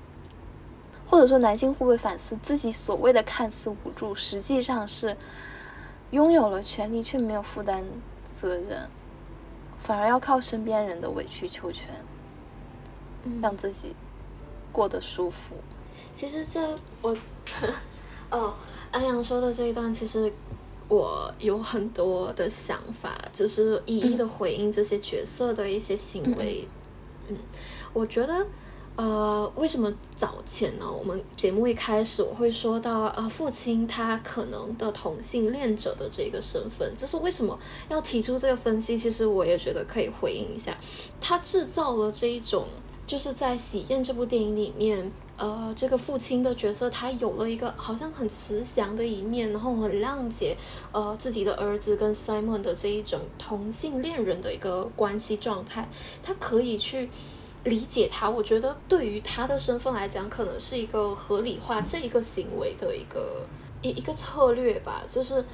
或者说男性会不会反思自己所谓的看似无助，实际上是拥有了权利却没有负担责任，反而要靠身边人的委曲求全，让自己过得舒服。其实这我，哦，安阳说的这一段，其实我有很多的想法，就是一一的回应这些角色的一些行为。嗯，我觉得。呃，为什么早前呢？我们节目一开始我会说到，呃，父亲他可能的同性恋者的这个身份，就是为什么要提出这个分析？其实我也觉得可以回应一下，他制造了这一种，就是在《喜宴》这部电影里面，呃，这个父亲的角色他有了一个好像很慈祥的一面，然后很谅解，呃，自己的儿子跟 Simon 的这一种同性恋人的一个关系状态，他可以去。理解他，我觉得对于他的身份来讲，可能是一个合理化这一个行为的一个一一个策略吧。就是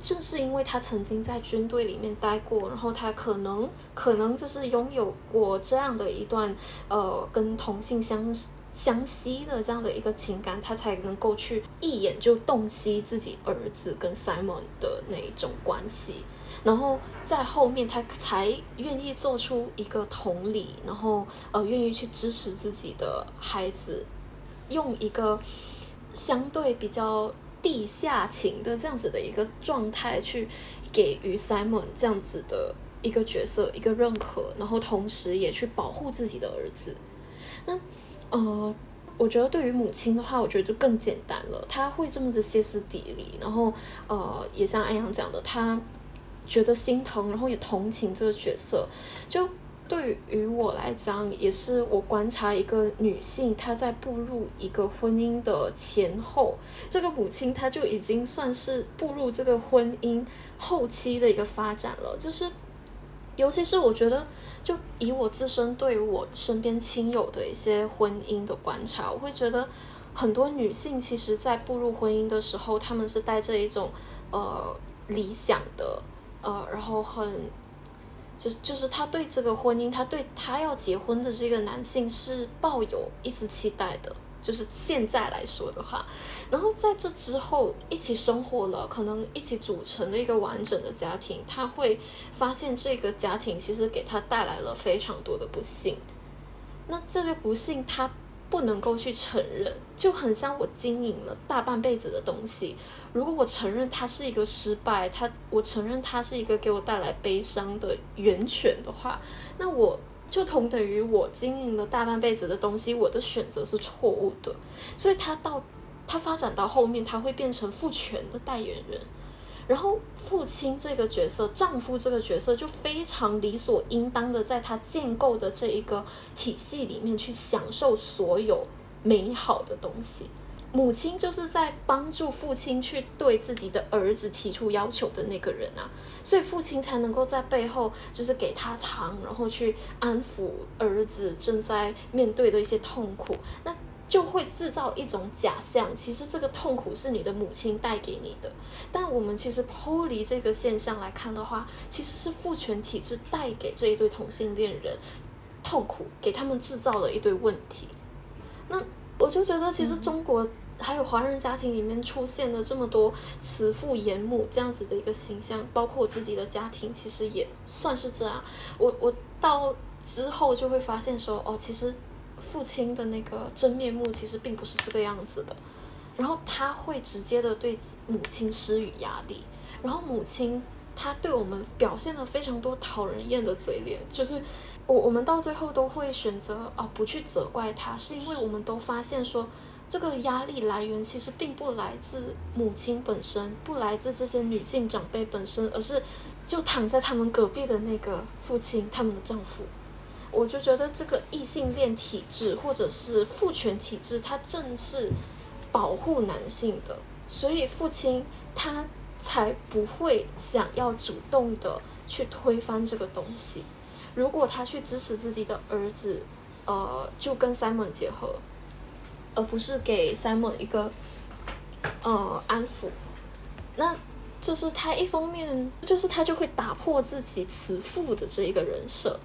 正是因为他曾经在军队里面待过，然后他可能可能就是拥有过这样的一段呃跟同性相相吸的这样的一个情感，他才能够去一眼就洞悉自己儿子跟 Simon 的那一种关系。然后在后面，他才愿意做出一个同理，然后呃，愿意去支持自己的孩子，用一个相对比较地下情的这样子的一个状态去给予 Simon 这样子的一个角色一个认可，然后同时也去保护自己的儿子。那呃，我觉得对于母亲的话，我觉得就更简单了，他会这么的歇斯底里，然后呃，也像安阳讲的，他。觉得心疼，然后也同情这个角色。就对于我来讲，也是我观察一个女性，她在步入一个婚姻的前后，这个母亲她就已经算是步入这个婚姻后期的一个发展了。就是，尤其是我觉得，就以我自身对我身边亲友的一些婚姻的观察，我会觉得很多女性其实，在步入婚姻的时候，她们是带着一种呃理想的。呃，然后很，就就是她对这个婚姻，她对她要结婚的这个男性是抱有一丝期待的，就是现在来说的话，然后在这之后一起生活了，可能一起组成了一个完整的家庭，他会发现这个家庭其实给他带来了非常多的不幸，那这个不幸他不能够去承认，就很像我经营了大半辈子的东西。如果我承认它是一个失败，它我承认它是一个给我带来悲伤的源泉的话，那我就同等于我经营了大半辈子的东西，我的选择是错误的。所以他到他发展到后面，他会变成父权的代言人，然后父亲这个角色、丈夫这个角色就非常理所应当的在他建构的这一个体系里面去享受所有美好的东西。母亲就是在帮助父亲去对自己的儿子提出要求的那个人啊，所以父亲才能够在背后就是给他糖，然后去安抚儿子正在面对的一些痛苦，那就会制造一种假象，其实这个痛苦是你的母亲带给你的。但我们其实剥离这个现象来看的话，其实是父权体制带给这一对同性恋人痛苦，给他们制造了一堆问题。那。我就觉得，其实中国还有华人家庭里面出现了这么多慈父严母这样子的一个形象，包括我自己的家庭，其实也算是这样。我我到之后就会发现说，哦，其实父亲的那个真面目其实并不是这个样子的。然后他会直接的对母亲施予压力，然后母亲他对我们表现了非常多讨人厌的嘴脸，就是。我我们到最后都会选择啊，不去责怪他，是因为我们都发现说，这个压力来源其实并不来自母亲本身，不来自这些女性长辈本身，而是就躺在他们隔壁的那个父亲，他们的丈夫。我就觉得这个异性恋体质或者是父权体质，它正是保护男性的，所以父亲他才不会想要主动的去推翻这个东西。如果他去支持自己的儿子，呃，就跟 Simon 结合。而不是给 Simon 一个呃安抚，那就是他一方面就是他就会打破自己慈父的这一个人设，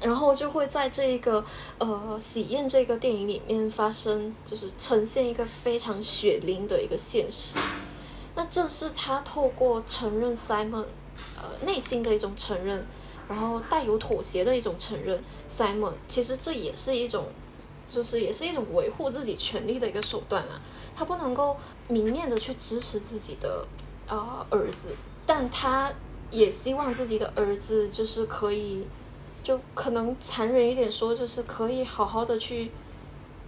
然后就会在这一个呃喜宴这个电影里面发生，就是呈现一个非常血淋的一个现实。那这是他透过承认 Simon 呃内心的一种承认，然后带有妥协的一种承认 Simon，其实这也是一种。就是也是一种维护自己权利的一个手段啊，他不能够明面的去支持自己的呃儿子，但他也希望自己的儿子就是可以，就可能残忍一点说，就是可以好好的去，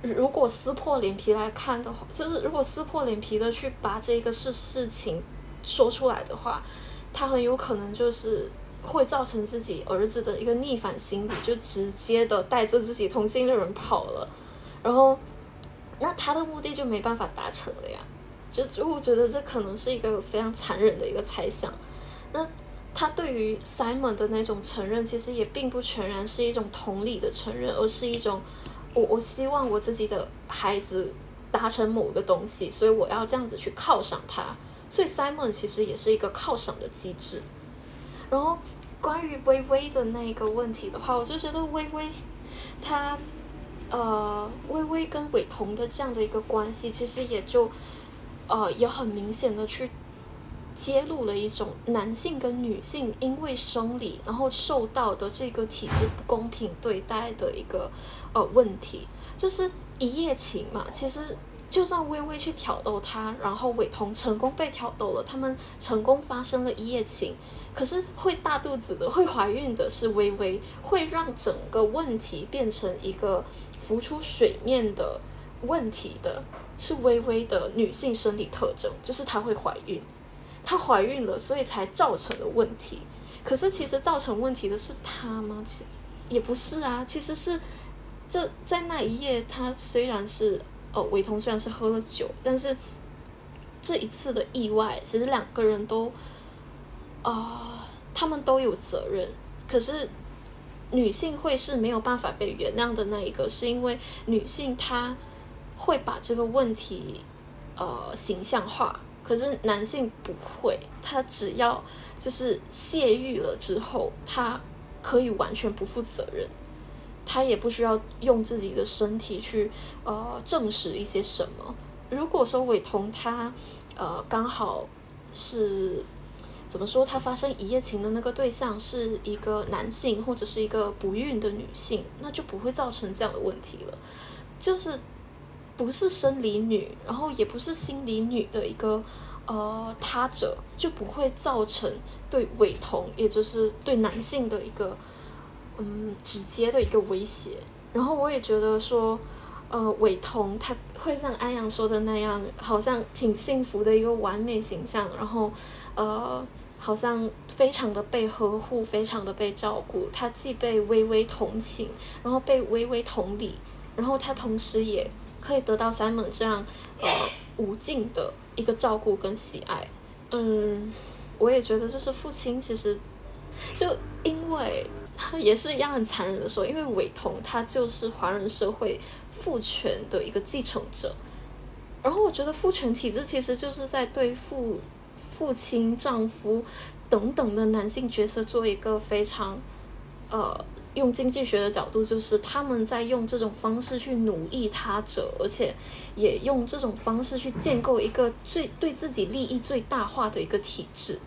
如果撕破脸皮来看的话，就是如果撕破脸皮的去把这个事事情说出来的话，他很有可能就是。会造成自己儿子的一个逆反心理，就直接的带着自己同性的人跑了，然后，那他的目的就没办法达成了呀。就就我觉得这可能是一个非常残忍的一个猜想。那他对于 Simon 的那种承认，其实也并不全然是一种同理的承认，而是一种我我希望我自己的孩子达成某个东西，所以我要这样子去犒赏他。所以 Simon 其实也是一个犒赏的机制。然后，关于微微的那个问题的话，我就觉得微微，他，呃，微微跟伟彤的这样的一个关系，其实也就，呃，也很明显的去揭露了一种男性跟女性因为生理然后受到的这个体质不公平对待的一个呃问题，就是一夜情嘛，其实。就算微微去挑逗他，然后伟彤成功被挑逗了，他们成功发生了一夜情，可是会大肚子的、会怀孕的是微微，会让整个问题变成一个浮出水面的问题的是微微的女性生理特征，就是她会怀孕，她怀孕了，所以才造成了问题。可是其实造成问题的是她吗？其也不是啊，其实是这在那一夜，她虽然是。呃，伟彤虽然是喝了酒，但是这一次的意外，其实两个人都啊，他们都有责任。可是女性会是没有办法被原谅的那一个，是因为女性她会把这个问题呃形象化，可是男性不会，他只要就是泄欲了之后，他可以完全不负责任。他也不需要用自己的身体去呃证实一些什么。如果说伟彤他呃刚好是怎么说，他发生一夜情的那个对象是一个男性或者是一个不孕的女性，那就不会造成这样的问题了。就是不是生理女，然后也不是心理女的一个呃他者，就不会造成对伟彤，也就是对男性的一个。嗯，直接的一个威胁。然后我也觉得说，呃，伟彤他会像安阳说的那样，好像挺幸福的一个完美形象。然后，呃，好像非常的被呵护，非常的被照顾。他既被微微同情，然后被微微同理，然后他同时也可以得到 Simon 这样呃无尽的一个照顾跟喜爱。嗯，我也觉得就是父亲其实就因为。也是一样很残忍的说，因为伟彤他就是华人社会父权的一个继承者，然后我觉得父权体制其实就是在对父、父亲、丈夫等等的男性角色做一个非常，呃，用经济学的角度，就是他们在用这种方式去奴役他者，而且也用这种方式去建构一个最对自己利益最大化的一个体制。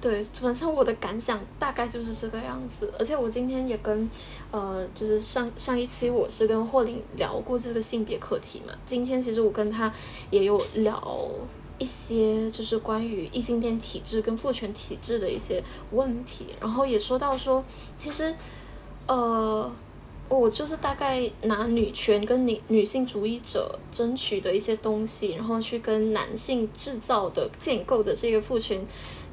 对，反正我的感想大概就是这个样子。而且我今天也跟，呃，就是上上一期我是跟霍林聊过这个性别课题嘛。今天其实我跟他也有聊一些，就是关于异性恋体质跟父权体质的一些问题。然后也说到说，其实，呃，我就是大概拿女权跟女女性主义者争取的一些东西，然后去跟男性制造的建构的这个父权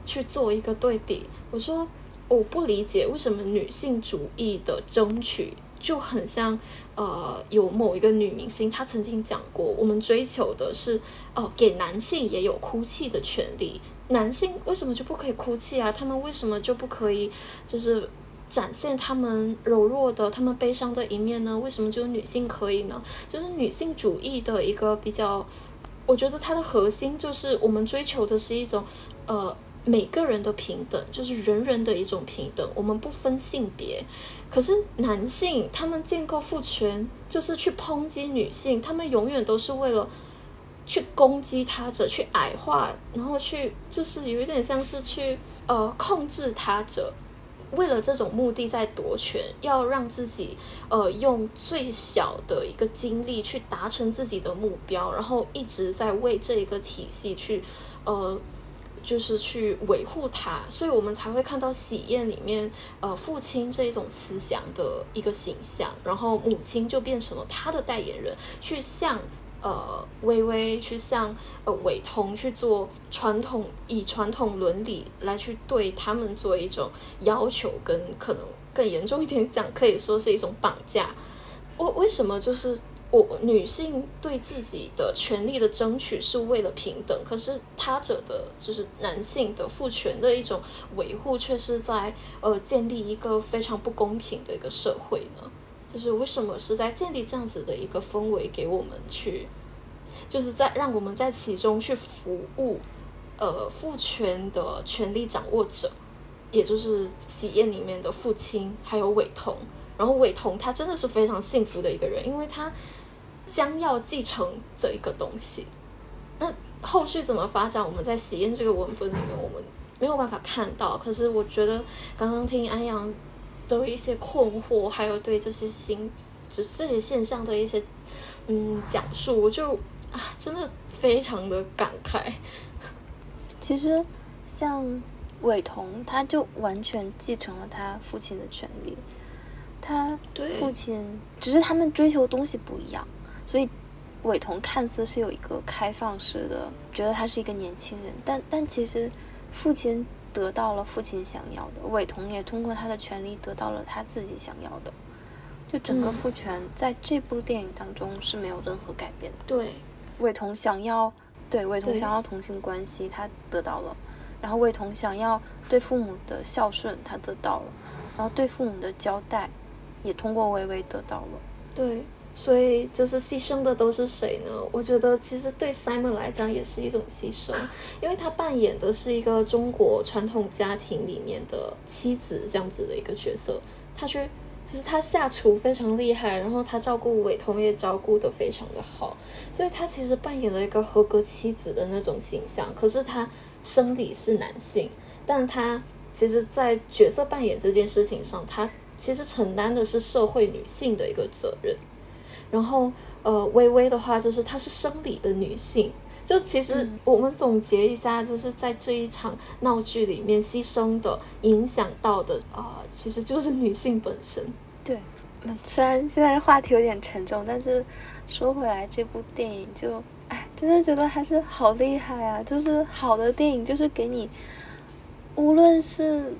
去做一个对比。我说我不理解为什么女性主义的争取就很像，呃，有某一个女明星她曾经讲过，我们追求的是哦，给男性也有哭泣的权利。男性为什么就不可以哭泣啊？他们为什么就不可以就是？展现他们柔弱的、他们悲伤的一面呢？为什么只有女性可以呢？就是女性主义的一个比较，我觉得它的核心就是我们追求的是一种，呃，每个人的平等，就是人人的一种平等，我们不分性别。可是男性他们建构父权，就是去抨击女性，他们永远都是为了去攻击他者，去矮化，然后去就是有一点像是去呃控制他者。为了这种目的在夺权，要让自己呃用最小的一个精力去达成自己的目标，然后一直在为这一个体系去呃就是去维护它，所以我们才会看到喜宴里面呃父亲这一种慈祥的一个形象，然后母亲就变成了他的代言人，去向。呃，微微去向呃伟通去做传统，以传统伦理来去对他们做一种要求，跟可能更严重一点讲，可以说是一种绑架。为为什么就是我女性对自己的权利的争取是为了平等，可是他者的就是男性的父权的一种维护，却是在呃建立一个非常不公平的一个社会呢？就是为什么是在建立这样子的一个氛围给我们去，就是在让我们在其中去服务，呃，父权的权力掌握者，也就是喜宴里面的父亲，还有伟彤。然后伟彤他真的是非常幸福的一个人，因为他将要继承这一个东西。那后续怎么发展，我们在喜宴这个文本里面我们没有办法看到。可是我觉得刚刚听安阳。的一些困惑，还有对这些新，就是这些现象的一些嗯讲述，我就啊，真的非常的感慨。其实像伟彤，他就完全继承了他父亲的权利。他父亲只是他们追求的东西不一样，所以伟彤看似是有一个开放式的，觉得他是一个年轻人，但但其实父亲。得到了父亲想要的，伟彤也通过他的权利得到了他自己想要的。就整个父权在这部电影当中是没有任何改变的。对，伟彤想要对伟彤想要同性关系，他得到了；然后伟彤想要对父母的孝顺，他得到了；然后对父母的交代，也通过微微得到了。对。所以，就是牺牲的都是谁呢？我觉得其实对 Simon 来讲也是一种牺牲，因为他扮演的是一个中国传统家庭里面的妻子这样子的一个角色。他去，就是他下厨非常厉害，然后他照顾伟彤也照顾的非常的好，所以他其实扮演了一个合格妻子的那种形象。可是他生理是男性，但他其实，在角色扮演这件事情上，他其实承担的是社会女性的一个责任。然后，呃，微微的话就是她是生理的女性，就其实我们总结一下，就是在这一场闹剧里面牺牲的、影响到的啊，其实就是女性本身。对，虽然现在话题有点沉重，但是说回来，这部电影就，哎，真的觉得还是好厉害啊！就是好的电影，就是给你，无论是，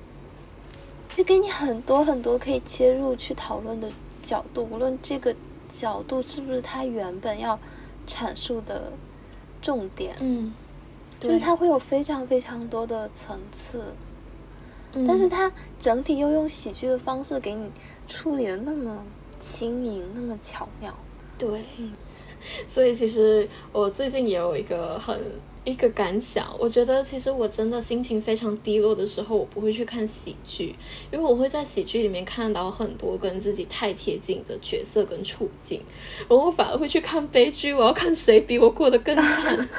就给你很多很多可以切入去讨论的角度，无论这个。角度是不是他原本要阐述的重点？嗯，就是他会有非常非常多的层次，但是他整体又用喜剧的方式给你处理的那么轻盈，那么巧妙。对，所以其实我最近也有一个很。一个感想，我觉得其实我真的心情非常低落的时候，我不会去看喜剧，因为我会在喜剧里面看到很多跟自己太贴近的角色跟处境，然后我反而会去看悲剧，我要看谁比我过得更惨。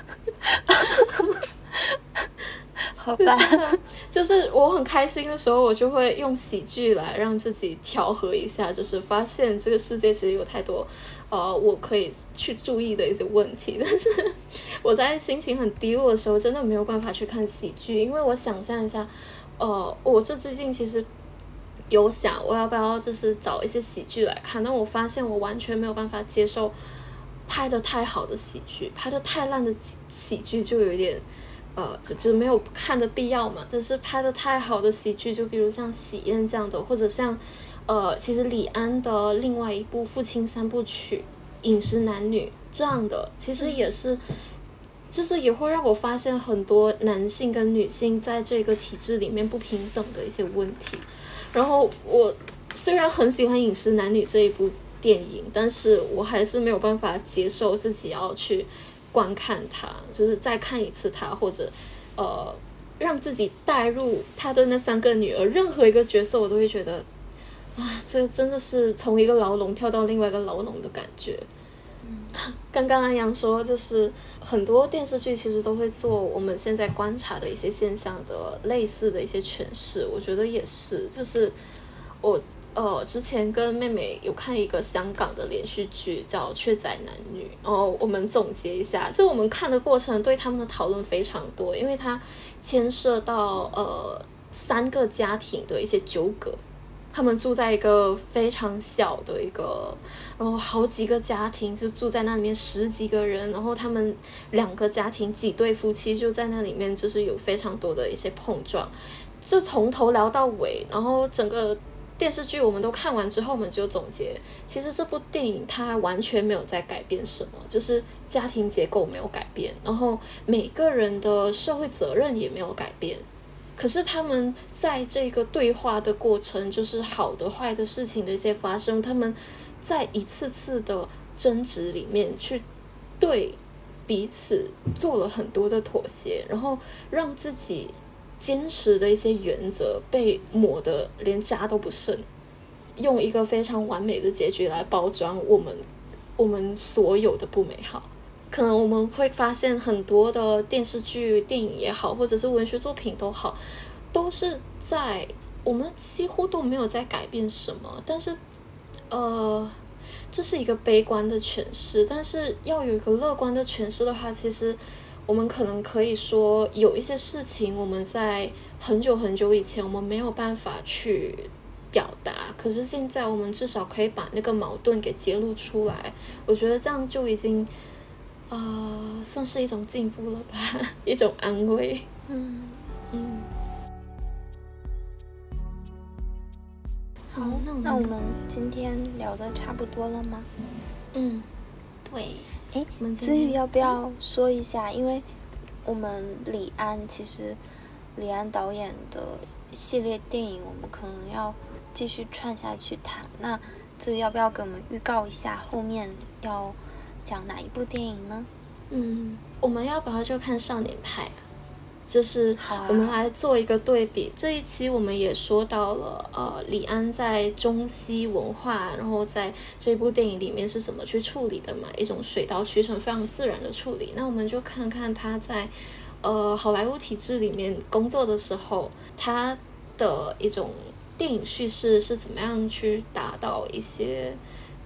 好吧，就是我很开心的时候，我就会用喜剧来让自己调和一下，就是发现这个世界其实有太多。呃，我可以去注意的一些问题，但是我在心情很低落的时候，真的没有办法去看喜剧，因为我想象一下，呃，我这最近其实有想我要不要就是找一些喜剧来看，但我发现我完全没有办法接受拍的太好的喜剧，拍的太烂的喜喜剧就有点呃就就没有看的必要嘛。但是拍的太好的喜剧，就比如像《喜宴》这样的，或者像呃其实李安的另外一部《父亲三部曲》《饮食男女》这样的，其实也是。就是也会让我发现很多男性跟女性在这个体制里面不平等的一些问题。然后我虽然很喜欢《饮食男女》这一部电影，但是我还是没有办法接受自己要去观看它，就是再看一次它，或者呃让自己带入他的那三个女儿，任何一个角色我都会觉得啊，这真的是从一个牢笼跳到另外一个牢笼的感觉。刚刚安阳说，就是很多电视剧其实都会做我们现在观察的一些现象的类似的一些诠释，我觉得也是。就是我呃之前跟妹妹有看一个香港的连续剧叫《缺仔男女》，然后我们总结一下，就我们看的过程对他们的讨论非常多，因为它牵涉到呃三个家庭的一些纠葛。他们住在一个非常小的一个，然后好几个家庭就住在那里面，十几个人，然后他们两个家庭几对夫妻就在那里面，就是有非常多的一些碰撞，就从头聊到尾，然后整个电视剧我们都看完之后，我们就总结，其实这部电影它完全没有在改变什么，就是家庭结构没有改变，然后每个人的社会责任也没有改变。可是他们在这个对话的过程，就是好的、坏的事情的一些发生，他们在一次次的争执里面去对彼此做了很多的妥协，然后让自己坚持的一些原则被抹得连渣都不剩，用一个非常完美的结局来包装我们我们所有的不美好。可能我们会发现很多的电视剧、电影也好，或者是文学作品都好，都是在我们几乎都没有在改变什么。但是，呃，这是一个悲观的诠释。但是要有一个乐观的诠释的话，其实我们可能可以说，有一些事情我们在很久很久以前我们没有办法去表达，可是现在我们至少可以把那个矛盾给揭露出来。我觉得这样就已经。啊，算是一种进步了吧，一种安慰。嗯嗯。好，那我们今天聊的差不多了吗？嗯，对。哎，子宇要不要说一下？因为我们李安其实李安导演的系列电影，我们可能要继续串下去谈。那子宇要不要给我们预告一下后面要？讲哪一部电影呢？嗯，我们要不要就看《少年派》啊？就是我们来做一个对比。这一期我们也说到了，呃，李安在中西文化，然后在这部电影里面是怎么去处理的嘛？一种水到渠成、非常自然的处理。那我们就看看他在呃好莱坞体制里面工作的时候，他的一种电影叙事是怎么样去达到一些。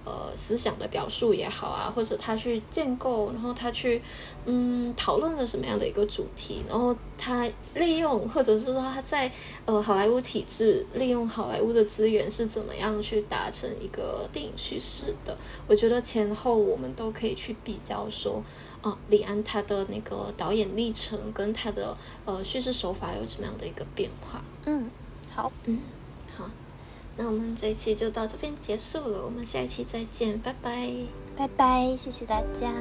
呃，思想的表述也好啊，或者他去建构，然后他去嗯讨论了什么样的一个主题，然后他利用，或者是说他在呃好莱坞体制利用好莱坞的资源是怎么样去达成一个电影叙事的？我觉得前后我们都可以去比较说，啊，李安他的那个导演历程跟他的呃叙事手法有什么样的一个变化？嗯，好，嗯。那我们这一期就到这边结束了我们下一期再见拜拜。拜拜谢谢大家。